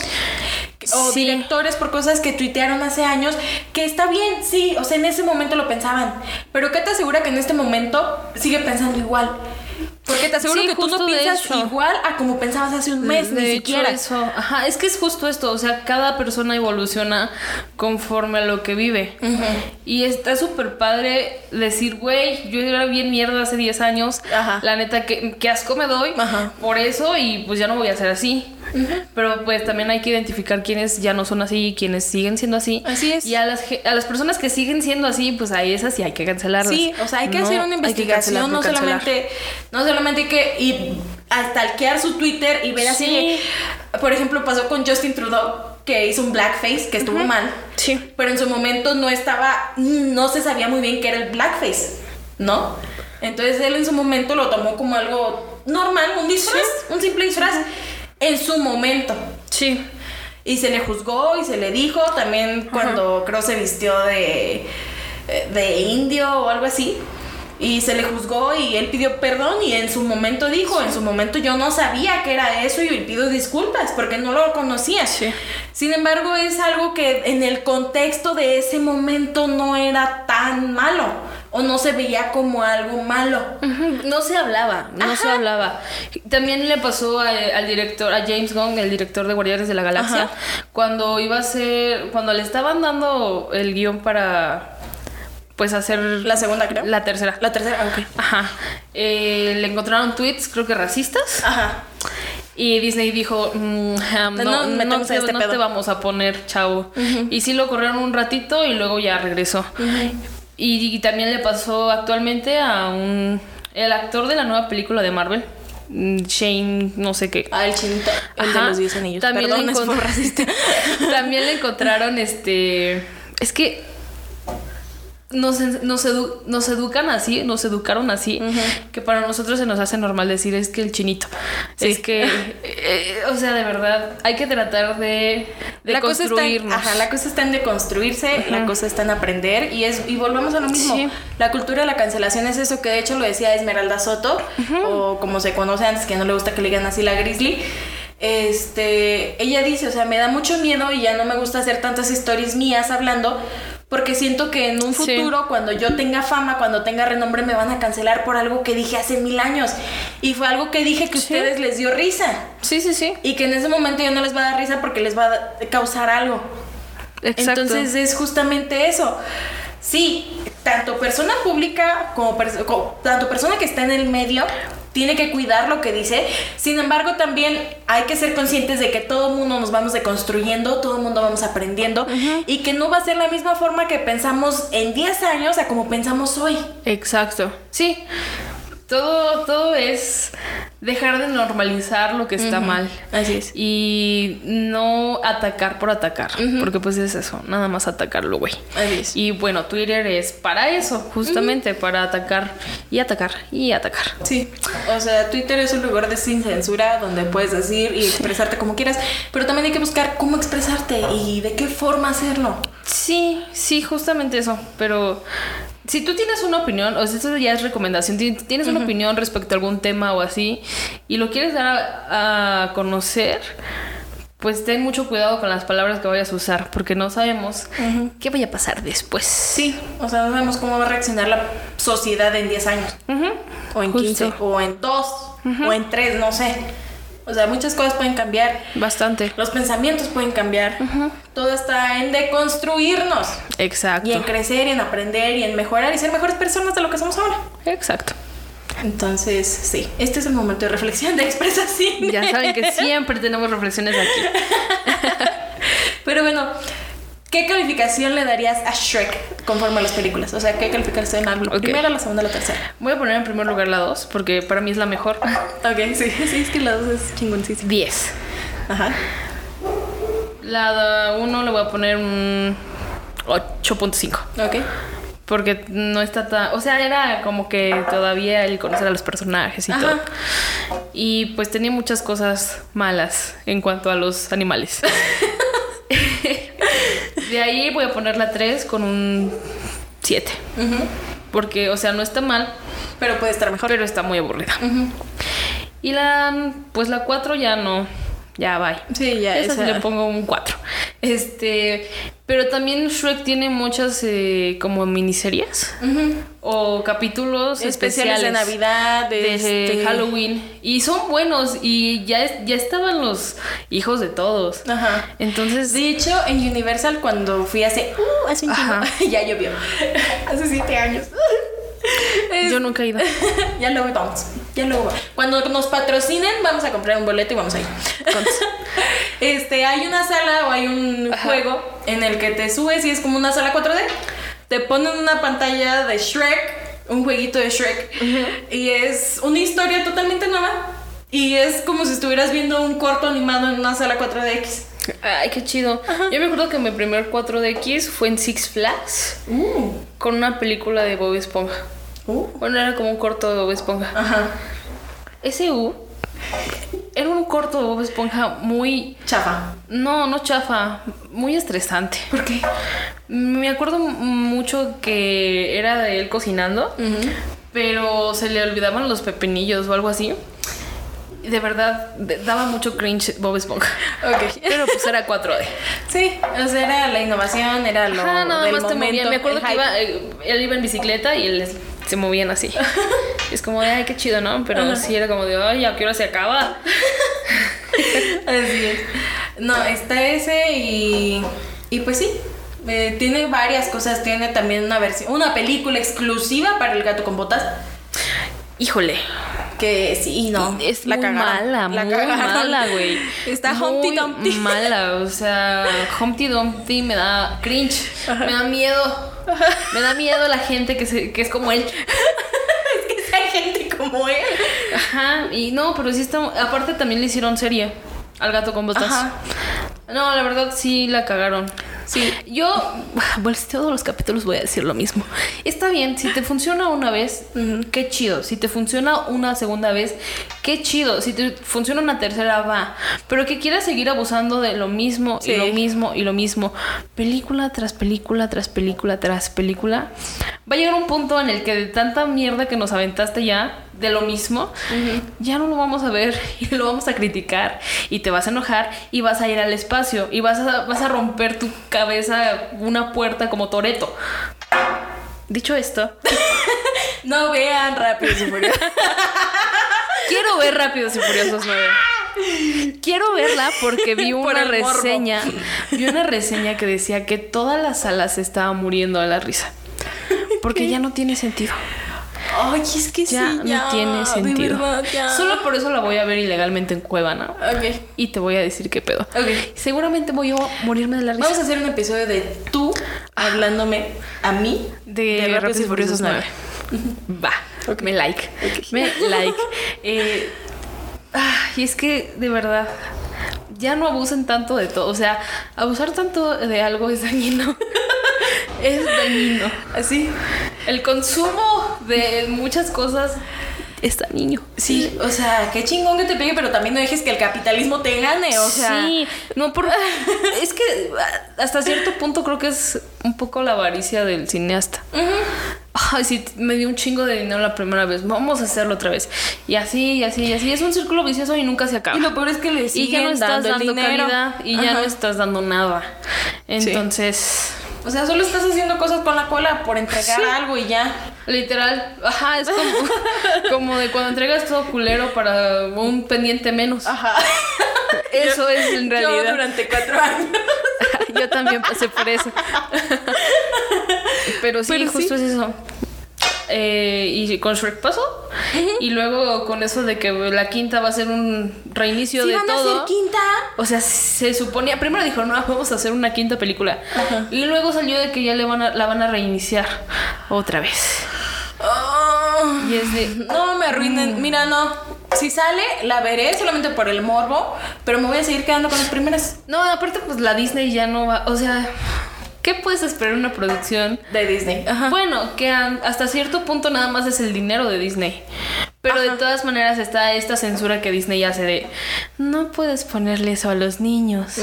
S3: O
S2: Sí.
S3: directores por cosas que tuitearon hace años. Que está bien, sí. O sea, en ese momento lo pensaban. Pero ¿qué te asegura que en este momento sigue pensando igual? Porque te aseguro
S2: Sí,
S3: que tú no piensas igual a como pensabas hace un mes,
S2: de
S3: ni
S2: hecho,
S3: siquiera.
S2: eso. Ajá, es que es justo esto. O sea, cada persona evoluciona conforme a lo que vive. Y está súper padre decir, güey, yo era bien mierda hace 10 años.
S3: Ajá.
S2: La neta, que, que asco me doy
S3: Ajá.
S2: por eso y pues ya no voy a ser así. Pero pues también hay que identificar quiénes ya no son así y quiénes siguen siendo así.
S3: Así es.
S2: Y a las, a las personas que siguen siendo así, pues a esas sí hay que cancelarlas.
S3: Sí, o sea, hay que
S2: No
S3: hacer una investigación, no solamente, no solamente hay que ir a stalkear su Twitter y ver así,
S2: Sí.
S3: de- por ejemplo, pasó con Justin Trudeau, que hizo un blackface, que estuvo mal,
S2: Sí.
S3: pero en su momento no estaba, no se sabía muy bien qué era el blackface, ¿no? Entonces él en su momento lo tomó como algo normal, un disfraz, un simple disfraz, en su momento.
S2: Sí.
S3: Y se le juzgó y se le dijo también cuando creo se vistió de, de indio o algo así. Y se le juzgó y él pidió perdón y en su momento dijo, en su momento yo no sabía que era eso y pido disculpas porque no lo conocía.
S2: Sí.
S3: Sin embargo, es algo que en el contexto de ese momento no era tan malo o no se veía como algo malo.
S2: No se hablaba, no se hablaba. También le pasó a- al director, a James Gunn, el director de Guardianes de la Galaxia,
S3: Ajá.
S2: cuando iba a ser, cuando le estaban dando el guion para, pues hacer
S3: La segunda, creo.
S2: la tercera.
S3: La tercera, ok.
S2: Ajá. Eh, le encontraron tweets, creo que racistas.
S3: Ajá.
S2: Y Disney dijo, mm, no,
S3: No
S2: no,
S3: metemos
S2: te,
S3: este
S2: no te vamos a poner, chavo. Y sí lo corrieron un ratito y luego ya regresó. y, y también le pasó actualmente a un... El actor de la nueva película de Marvel, mm, Shane, no sé qué.
S3: Ah, el chinito, el de los 10 anillos.
S2: También
S3: Perdón,
S2: le encont-. También le encontraron este. Es que. Nos, nos, edu- nos educan así, nos educaron así, que para nosotros se nos hace normal decir es que el chinito.
S3: Sí.
S2: Es que, eh, o sea, de verdad, hay que tratar de, de
S3: la cosa, está en,
S2: construirnos.
S3: ajá, la cosa está en deconstruirse, la cosa está en aprender y es y volvemos a lo mismo.
S2: Sí.
S3: La cultura de la cancelación es eso que de hecho lo decía Esmeralda Soto o como se conoce antes que no le gusta que le digan así la Grizzly. Este, ella dice, o sea, me da mucho miedo y ya no me gusta hacer tantas stories mías hablando porque siento que en un
S2: Sí.
S3: futuro cuando yo tenga fama, cuando tenga renombre me van a cancelar por algo que dije hace mil años y fue algo que dije que a
S2: Sí.
S3: ustedes les dio risa.
S2: Sí, sí, sí.
S3: Y que en ese momento ya no les va a dar risa porque les va a causar algo.
S2: Exacto.
S3: Entonces es justamente eso. Sí, tanto persona pública como, pers- tanto persona que está en el medio tiene que cuidar lo que dice. Sin embargo, también hay que ser conscientes de que todo el mundo nos vamos deconstruyendo, todo el mundo vamos aprendiendo y que no va a ser la misma forma que pensamos en 10 años a como pensamos hoy.
S2: Exacto. Sí. Todo, todo es dejar de normalizar lo que está mal.
S3: Así es.
S2: Y no atacar por atacar. Porque pues es eso, nada más atacarlo, güey.
S3: Así es.
S2: Y bueno, Twitter es para eso, justamente, para atacar y atacar y atacar.
S3: Sí, o sea, Twitter es un lugar de sin censura donde puedes decir y expresarte como quieras, pero también hay que buscar cómo expresarte y de qué forma hacerlo.
S2: Sí, sí, justamente eso. Pero si tú tienes una opinión, o sea, eso ya es recomendación, ti- tienes una opinión respecto a algún tema o así, y lo quieres dar a, a conocer, pues ten mucho cuidado con las palabras que vayas a usar, porque no sabemos qué vaya a pasar después.
S3: Sí, o sea, no sabemos cómo va a reaccionar la sociedad en 10 años, o en
S2: Justo.
S3: 15, o en 2, o en 3, no sé. O sea, muchas cosas pueden cambiar.
S2: Bastante.
S3: Los pensamientos pueden cambiar. Todo está en deconstruirnos.
S2: Exacto.
S3: Y en crecer, y en aprender, y en mejorar, y ser mejores personas de lo que somos ahora.
S2: Exacto.
S3: Entonces, sí, este es el momento de reflexión, de expresación.
S2: Ya saben que siempre tenemos reflexiones aquí.
S3: Pero bueno, ¿qué calificación le darías a Shrek conforme a las películas? O sea, ¿qué calificación hablo?
S2: Ok.
S3: ¿Primera, la segunda, la tercera?
S2: Voy a poner en primer lugar la 2, porque para mí es la mejor.
S3: Ok, sí, sí, es que la dos es chingoncísima.
S2: 10.
S3: Ajá.
S2: La 1 le voy a poner un 8.5.
S3: Ok.
S2: Porque no está tan. O sea, era como que todavía el conocer a los personajes y
S3: Ajá.
S2: todo. Y pues tenía muchas cosas malas en cuanto a los animales. De ahí voy a poner la 3 con un 7. Porque, o sea, no está mal,
S3: Pero puede estar mejor.
S2: pero está muy aburrida. Y la. Pues la 4 ya no. Ya bye.
S3: Sí, ya,
S2: Esa sí
S3: esa-
S2: le pongo un 4. Este. Pero también Shrek tiene muchas eh, como miniseries o capítulos
S3: Especiales
S2: especiales,
S3: de Navidad, de,
S2: de
S3: este-
S2: Halloween y son buenos y ya ya estaban los hijos de todos.
S3: Ajá.
S2: Entonces,
S3: De hecho, en Universal cuando fui hace... Uh, hace un.
S2: Ajá.
S3: ya llovió. hace siete años. Es-
S2: yo nunca he ido.
S3: ya luego vamos. Ya luego vamos. Cuando nos patrocinen, vamos a comprar un boleto y vamos a ir. este, hay una sala o hay un
S2: Ajá.
S3: juego en el que te subes y es como una sala 4D. Te ponen una pantalla de Shrek, un jueguito de Shrek, y es una historia totalmente nueva. Y es como si estuvieras viendo un corto animado en una sala 4DX.
S2: Ay, qué chido. Yo me acuerdo que mi primer 4DX fue en Six Flags
S3: Uh,
S2: con una película de Bob Esponja.
S3: uh.
S2: Bueno, era como un corto de Bob Esponja.
S3: Ajá.
S2: Ese U era un corto de Bob Esponja muy
S3: Chafa.
S2: No, no chafa, muy estresante.
S3: ¿Por qué?
S2: Me acuerdo mucho que era de él cocinando, pero se le olvidaban los pepinillos o algo así. De verdad, daba mucho cringe Bob Esponja.
S3: Ok.
S2: Pero pues era 4D.
S3: Sí, o sea, era la innovación, era lo
S2: Ajá, nada
S3: del
S2: más te
S3: momento,
S2: movían. Me acuerdo que iba, eh, él iba en bicicleta y él se movían así. es como de, ay, qué chido, ¿no? Pero
S3: Ajá.
S2: sí era como de, ay, ¿a qué hora se acaba?
S3: Así es. No, está ese y, y pues sí. eh, tiene varias cosas. Tiene también una versión, una película exclusiva para el gato con botas.
S2: Híjole.
S3: Que sí, no.
S2: Es
S3: la
S2: muy
S3: cagaron,
S2: mala,
S3: la
S2: muy
S3: cagaron.
S2: mala, güey.
S3: Está Humpty Dumpty.
S2: mala, o sea, Humpty Dumpty me da cringe, me da miedo. Me da miedo la gente que, se- que es como él.
S3: Es que hay gente como él.
S2: Ajá, y no, pero sí está. Aparte también le hicieron serie al gato con botas.
S3: Ajá.
S2: No, la verdad sí la cagaron.
S3: Sí.
S2: Yo, bueno, todos los capítulos voy a decir lo mismo. Está bien, si te funciona una vez, qué chido. Si te funciona una segunda vez, qué chido. Si te funciona una tercera, va. Pero que quieras seguir abusando de lo mismo
S3: Sí.
S2: y lo mismo y lo mismo, película tras película tras película tras película, va a llegar un punto en el que de tanta mierda que nos aventaste ya, de lo mismo, ya no lo vamos a ver y lo vamos a criticar y te vas a enojar y vas a ir al espacio y vas a, vas a romper tu cabeza una puerta como Toreto. Dicho esto,
S3: No vean rápido y furioso.
S2: quiero ver Rápidos y Furiosos 9. Quiero verla porque vi
S3: Por
S2: una
S3: morbo.
S2: reseña, vi una reseña que decía que toda la sala se estaba muriendo de la risa. Porque ya no tiene sentido.
S3: Ay, es que
S2: Ya
S3: sí, ya.
S2: no tiene
S3: De
S2: sentido.
S3: verdad, ya.
S2: Solo por eso la voy a ver ilegalmente en Cuevana.
S3: Ok.
S2: Y te voy a decir qué pedo.
S3: Ok.
S2: Seguramente voy a morirme de la risa.
S3: Vamos a hacer un episodio de tú hablándome a mí
S2: de, Rápidos y Furiosos 9. Va. Me like. Me like. Eh, ah, y es que, de verdad, ya no abusen tanto de todo. O sea, abusar tanto de algo es dañino. es dañino.
S3: Así.
S2: El consumo de muchas cosas es dañino.
S3: Sí, o sea, qué chingón que te pegue, pero también no dejes que el capitalismo te gane, o sea.
S2: Sí, no, por, es que hasta cierto punto creo que es un poco la avaricia del cineasta. Ay, sí, me dio un chingo de dinero la primera vez. Vamos a hacerlo otra vez. Y así, y así, y así. Es un círculo vicioso y nunca se acaba.
S3: Y lo peor es que le
S2: y
S3: siguen
S2: ya no estás
S3: dando,
S2: dando calidad y ya no estás dando nada. Entonces,
S3: O sea, solo estás haciendo cosas con la cola por entregar
S2: Sí.
S3: algo y ya.
S2: literal, ajá, es como, como de cuando entregas todo culero para un pendiente menos.
S3: Ajá.
S2: Eso es en
S3: Yo
S2: realidad.
S3: durante cuatro años.
S2: Yo también pasé por eso. Pero sí,
S3: Pero sí.
S2: justo es eso. Eh, y con Shrek pasó. Y luego con eso de que la quinta va a ser un reinicio
S3: ¿Sí
S2: de
S3: van a
S2: todo.
S3: hacer quinta?
S2: O sea, se suponía. Primero dijo, no, vamos a hacer una quinta película. Y luego salió de que ya le van a, la van a reiniciar otra vez.
S3: Oh.
S2: Y es de.
S3: No me arruinen. Mira, no. Si sale, la veré solamente por el morbo, pero me voy a seguir quedando con las primeras
S2: No, aparte, pues la Disney ya no va. O sea, ¿qué puedes esperar en una producción?
S3: de Disney. Ajá.
S2: Bueno, que hasta cierto punto nada más es el dinero de Disney. Pero de todas maneras está esta censura que Disney hace de no puedes ponerle eso a los niños.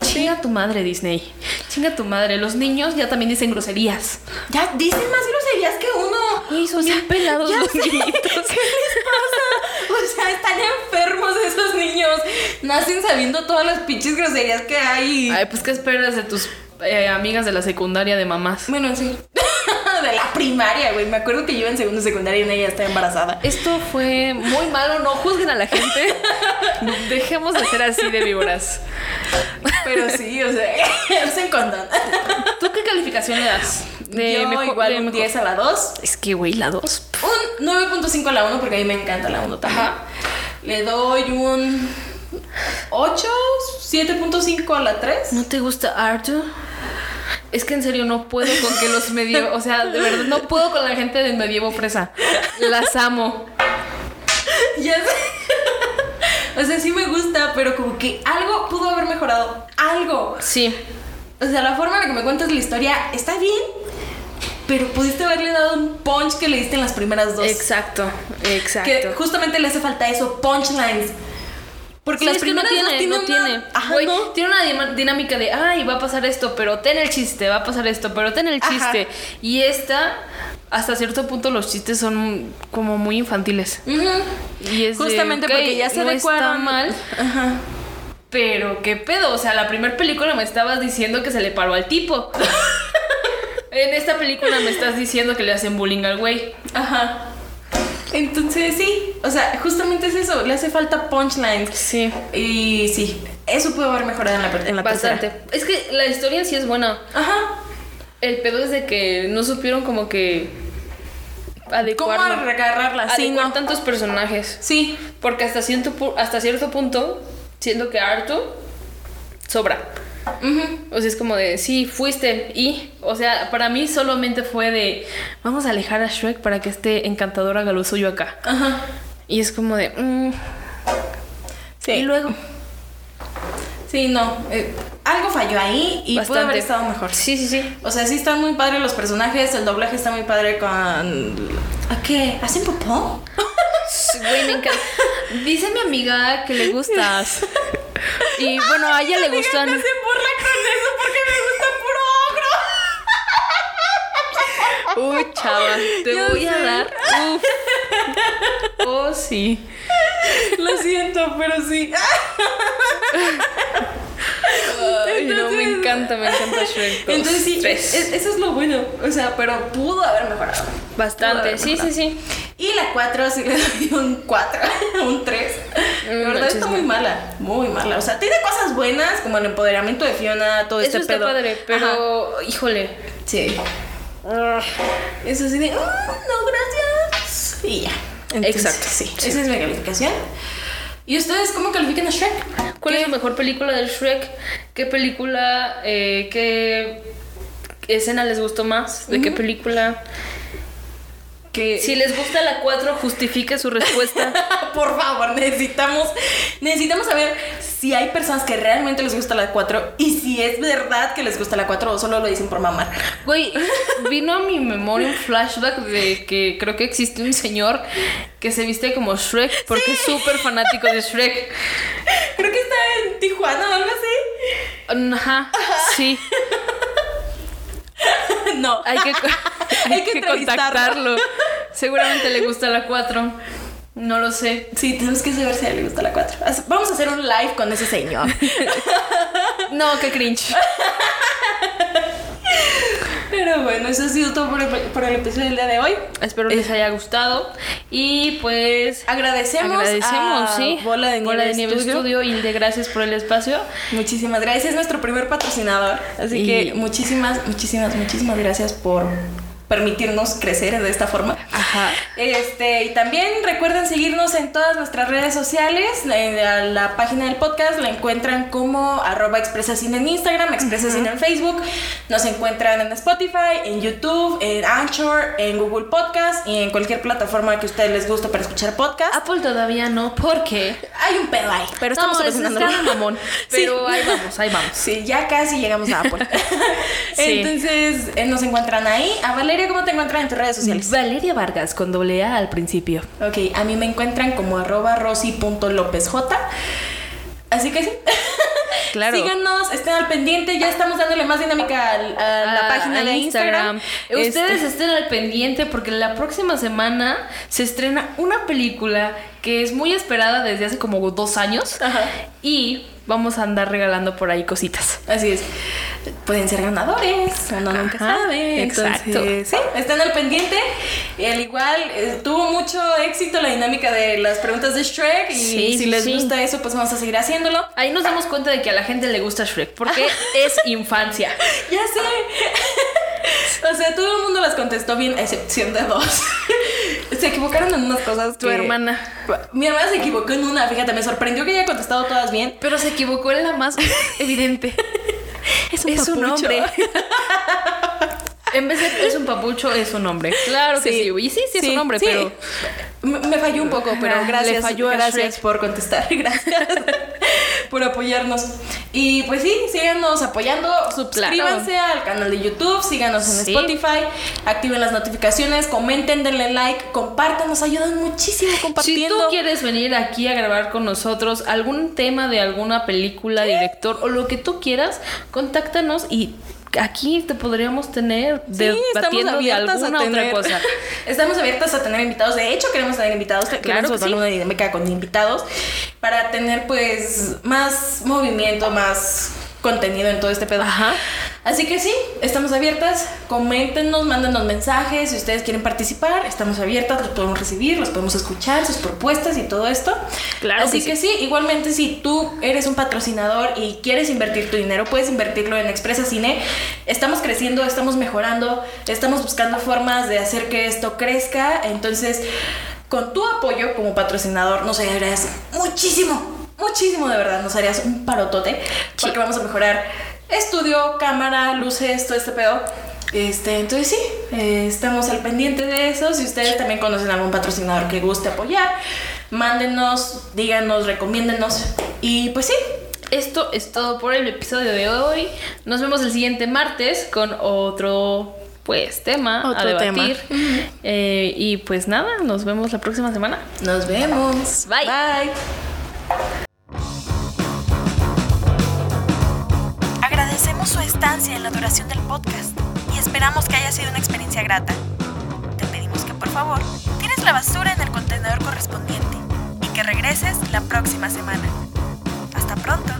S2: Chinga tu madre, Disney. Chinga tu madre. Los niños ya también dicen groserías.
S3: Ya dicen más groserías que uno.
S2: Güey, son bien pelados
S3: ya
S2: los
S3: sé.
S2: niñitos.
S3: ¿Qué les pasa? O sea, están enfermos esos niños. Nacen sabiendo todas las pinches groserías que hay.
S2: Ay, pues ¿qué esperas de tus eh, amigas de la secundaria de mamás?
S3: Bueno, sí. de la primaria, güey. Me acuerdo que yo en segundo secundaria y una ya estaba embarazada.
S2: Esto fue muy malo, no juzguen a la gente. Dejemos de ser así de víboras.
S3: Pero sí, o sea, usen condón.
S2: ¿Tú qué calificación le das?
S3: Yo
S2: mejor-
S3: igual
S2: de
S3: un
S2: mejor-
S3: 10 a la 2.
S2: Es que, güey, la 2.
S3: Un 9.5 a la 1 porque a mí me encanta la 1 también.
S2: Ajá.
S3: Le doy un 8, 7.5 a la 3.
S2: ¿No te gusta Arthur? Es que en serio no puedo con que los medievo, o sea, de verdad no puedo con la gente del medievo fresa. Las amo.
S3: Ya sé. O sea, sí me gusta, pero como que algo pudo haber mejorado. Algo.
S2: Sí.
S3: O sea, la forma en la que me cuentas la historia está bien, pero pudiste haberle dado un punch que le diste en las primeras dos.
S2: Exacto, exacto.
S3: Que justamente le hace falta eso, punchlines. Porque
S2: Sí,
S3: las
S2: es que no
S3: primeras dos
S2: tiene, no
S3: una-
S2: tiene.
S3: Ajá, no.
S2: Tiene una dinámica de, ay, va a pasar esto, pero ten el chiste, va a pasar esto, pero ten el
S3: Ajá.
S2: chiste. Y esta, hasta cierto punto, los chistes son como muy infantiles.
S3: Ujú.
S2: Y es de,
S3: Justamente
S2: ok,
S3: porque ya se
S2: no
S3: adecuaron.
S2: está mal,
S3: Ajá.
S2: pero qué pedo. O sea, la primera película me estabas diciendo que se le paró al tipo. en esta película me estás diciendo que le hacen bullying al güey.
S3: Ajá. Entonces sí, o sea, justamente es eso, le hace falta punchlines.
S2: Sí.
S3: Y sí, eso pudo haber mejorado en la, en la
S2: Bastante.
S3: tercera.
S2: Es que la historia en sí es buena.
S3: Ajá.
S2: El pedo es de que no supieron como que
S3: ¿Cómo
S2: adecuar,
S3: agarrarla? Sí,
S2: adecuar
S3: no.
S2: tantos personajes.
S3: Sí.
S2: Porque hasta cierto, hasta cierto punto, siento que Arthur sobra. O sea, es como de, sí, fuiste y, o sea, para mí solamente fue de, vamos a alejar a Shrek para que este encantador haga lo suyo acá.
S3: Ajá.
S2: Y es como de, mm,
S3: Sí.
S2: y luego,
S3: Sí, no. eh, algo falló ahí y pudo haber
S2: Bastante.
S3: estado mejor.
S2: sí, sí, sí.
S3: O sea, sí están muy padres los personajes, el doblaje está muy padre con... ¿A qué? ¿Hacen popó?
S2: Güey, me encanta. Dice mi amiga que le gustas. Y bueno, a ella le gustan.
S3: se burla con eso porque me gusta puro ogro.
S2: Uy, chava, te
S3: Ya
S2: voy a
S3: sé.
S2: dar. Uf. Oh, sí.
S3: Lo siento, pero sí.
S2: Ay, no, me encanta, me encanta Shrek. dos,
S3: Entonces sí, es- eso es lo bueno. O sea, pero pudo haber mejorado.
S2: Bastante,
S3: haber
S2: sí, sí,
S3: mejorado.
S2: sí.
S3: Y la 4 sí le doy un 4, un 3. La
S2: Mm,
S3: verdad está muy
S2: no.
S3: mala, muy mala. O sea, tiene cosas buenas como el empoderamiento de Fiona, todo
S2: Eso
S3: este
S2: está
S3: pedo.
S2: padre,
S3: Ajá.
S2: pero, híjole.
S3: Sí. Eso sí de, "Mm, no, gracias. Y ya. Entonces,
S2: Exacto,
S3: Sí,
S2: sí.
S3: esa es mi calificación. ¿Y ustedes cómo califican a Shrek?
S2: ¿Cuál
S3: ¿Qué?
S2: es la mejor película del Shrek? ¿Qué película, eh, qué escena les gustó más? ¿De qué película?
S3: Que
S2: Si les gusta la 4, justifique su respuesta.
S3: por favor, necesitamos necesitamos saber si hay personas que realmente les gusta la 4 y si es verdad que les gusta la 4 o solo lo dicen por mamar.
S2: Güey, vino a mi memoria un flashback de que creo que existe un señor que se viste como Shrek porque es súper fanático de Shrek.
S3: Creo que está en Tijuana o algo así.
S2: Ajá, sí.
S3: No.
S2: Hay que, hay
S3: Hay que
S2: contactarlo. Seguramente le gusta la 4. No lo sé.
S3: Sí, tenemos que saber si a él le gusta la 4. Haz- Vamos a hacer un live con ese señor.
S2: No, qué cringe.
S3: Pero bueno, eso ha sido todo por el, por el episodio del día de hoy.
S2: Espero les haya gustado. Y pues.
S3: Agradecemos,
S2: Agradecemos,
S3: a
S2: sí.
S3: Bola de Nieve, Studio.
S2: Studio. Y de gracias por el espacio.
S3: Muchísimas gracias, es nuestro primer patrocinador. Así
S2: Y-
S3: que muchísimas, muchísimas, muchísimas gracias por permitirnos crecer de esta forma.
S2: Ajá.
S3: Este, y también recuerden seguirnos en todas nuestras redes sociales. En la, la página del podcast la encuentran como arroba expresacine en Instagram, expresacine en Facebook. Nos encuentran en Spotify, en YouTube, en Anchor, en Google Podcast y en cualquier plataforma que a ustedes les guste para escuchar podcast.
S2: Apple todavía no, porque.
S3: Hay un pedo ahí, pero estamos
S2: no, es
S3: solucionándolo.
S2: está mamón. Pero ahí vamos, ahí vamos.
S3: Sí, ya casi llegamos a Apple.
S2: Sí.
S3: Entonces, eh, nos encuentran ahí. A Valeria, ¿cómo te encuentran en tus redes sociales?
S2: Valeria Vargas con doble A al principio.
S3: Ok, a mí me encuentran como arroba rosy.lopezj. Así que sí.
S2: Claro.
S3: Síganos, estén al pendiente. Ya estamos dándole más dinámica a, la
S2: a-
S3: página
S2: a
S3: de Instagram.
S2: Ustedes
S3: Este,
S2: estén al pendiente porque la próxima semana se estrena una película que es muy esperada desde hace como dos años
S3: Ajá.
S2: y vamos a andar regalando por ahí cositas.
S3: Así es. Pueden ser ganadores, uno nunca sabe.
S2: exacto.
S3: Entonces, sí, estén al pendiente. Y al igual, eh, tuvo mucho éxito la dinámica de las preguntas de Shrek. Y
S2: Sí,
S3: si les
S2: sí.
S3: gusta eso, pues vamos a seguir haciéndolo.
S2: Ahí nos damos cuenta de que a la gente le gusta Shrek porque es infancia.
S3: Ya sé. O sea, todo el mundo las contestó bien, a excepción de dos. Se equivocaron en unas cosas.
S2: Tu
S3: que-
S2: hermana.
S3: Mi hermana se equivocó en una, fíjate, me sorprendió que haya contestado todas bien.
S2: Pero se equivocó en la más evidente. Es un
S3: Es un hombre.
S2: En vez de es un papucho, es un hombre. Claro que sí. Y sí, sí, es un hombre,
S3: sí.
S2: pero.
S3: Me, me falló un poco, pero
S2: le
S3: gracias.
S2: falló
S3: gracias por contestar. Gracias por apoyarnos. Y pues sí, síganos apoyando. Suscríbanse al canal de YouTube, síganos en
S2: Sí.
S3: Spotify, activen las notificaciones, comenten, denle like, compartan, nos ayudan muchísimo
S2: Si
S3: compartiendo.
S2: tú quieres venir aquí a grabar con nosotros algún tema de alguna película, director o lo que tú quieras, contáctanos y aquí te podríamos tener
S3: Sí,
S2: debatiendo de
S3: abiertas a
S2: alguna otra cosa.
S3: Estamos abiertas a tener invitados. De hecho, queremos tener invitados.
S2: Claro
S3: Queremos
S2: que sí.
S3: una dinámica con invitados para tener, pues, más movimiento, más contenido en todo este pedo.
S2: Ajá.
S3: Así que sí, estamos abiertas. Coméntenos, mándenos mensajes. Si ustedes quieren participar, estamos abiertas. Los podemos recibir, los podemos escuchar, sus propuestas y todo esto.
S2: Claro
S3: Así
S2: que
S3: que sí, igualmente, si tú eres un patrocinador y quieres invertir tu dinero, puedes invertirlo en Expresa Cine. Estamos creciendo, estamos mejorando, estamos buscando formas de hacer que esto crezca. Entonces, con tu apoyo como patrocinador, nos ayudarías muchísimo, muchísimo de verdad. Nos harías un parotote porque vamos a mejorar estudio, cámara, luces, todo este pedo. Este, entonces sí, eh, estamos al pendiente de eso. Si ustedes también conocen a algún patrocinador que guste apoyar, mándenos, díganos, recomiéndenos. Y pues sí,
S2: Esto es todo por el episodio de hoy. Nos vemos el siguiente martes con otro pues tema a
S3: Otro tema.
S2: debatir. Eh, y pues nada, nos vemos la próxima semana.
S3: nos vemos.
S2: Bye.
S3: Bye.
S1: Agradecemos su estancia en la duración del podcast y esperamos que haya sido una experiencia grata. Te pedimos que por favor tires la basura en el contenedor correspondiente y que regreses la próxima semana. Hasta pronto.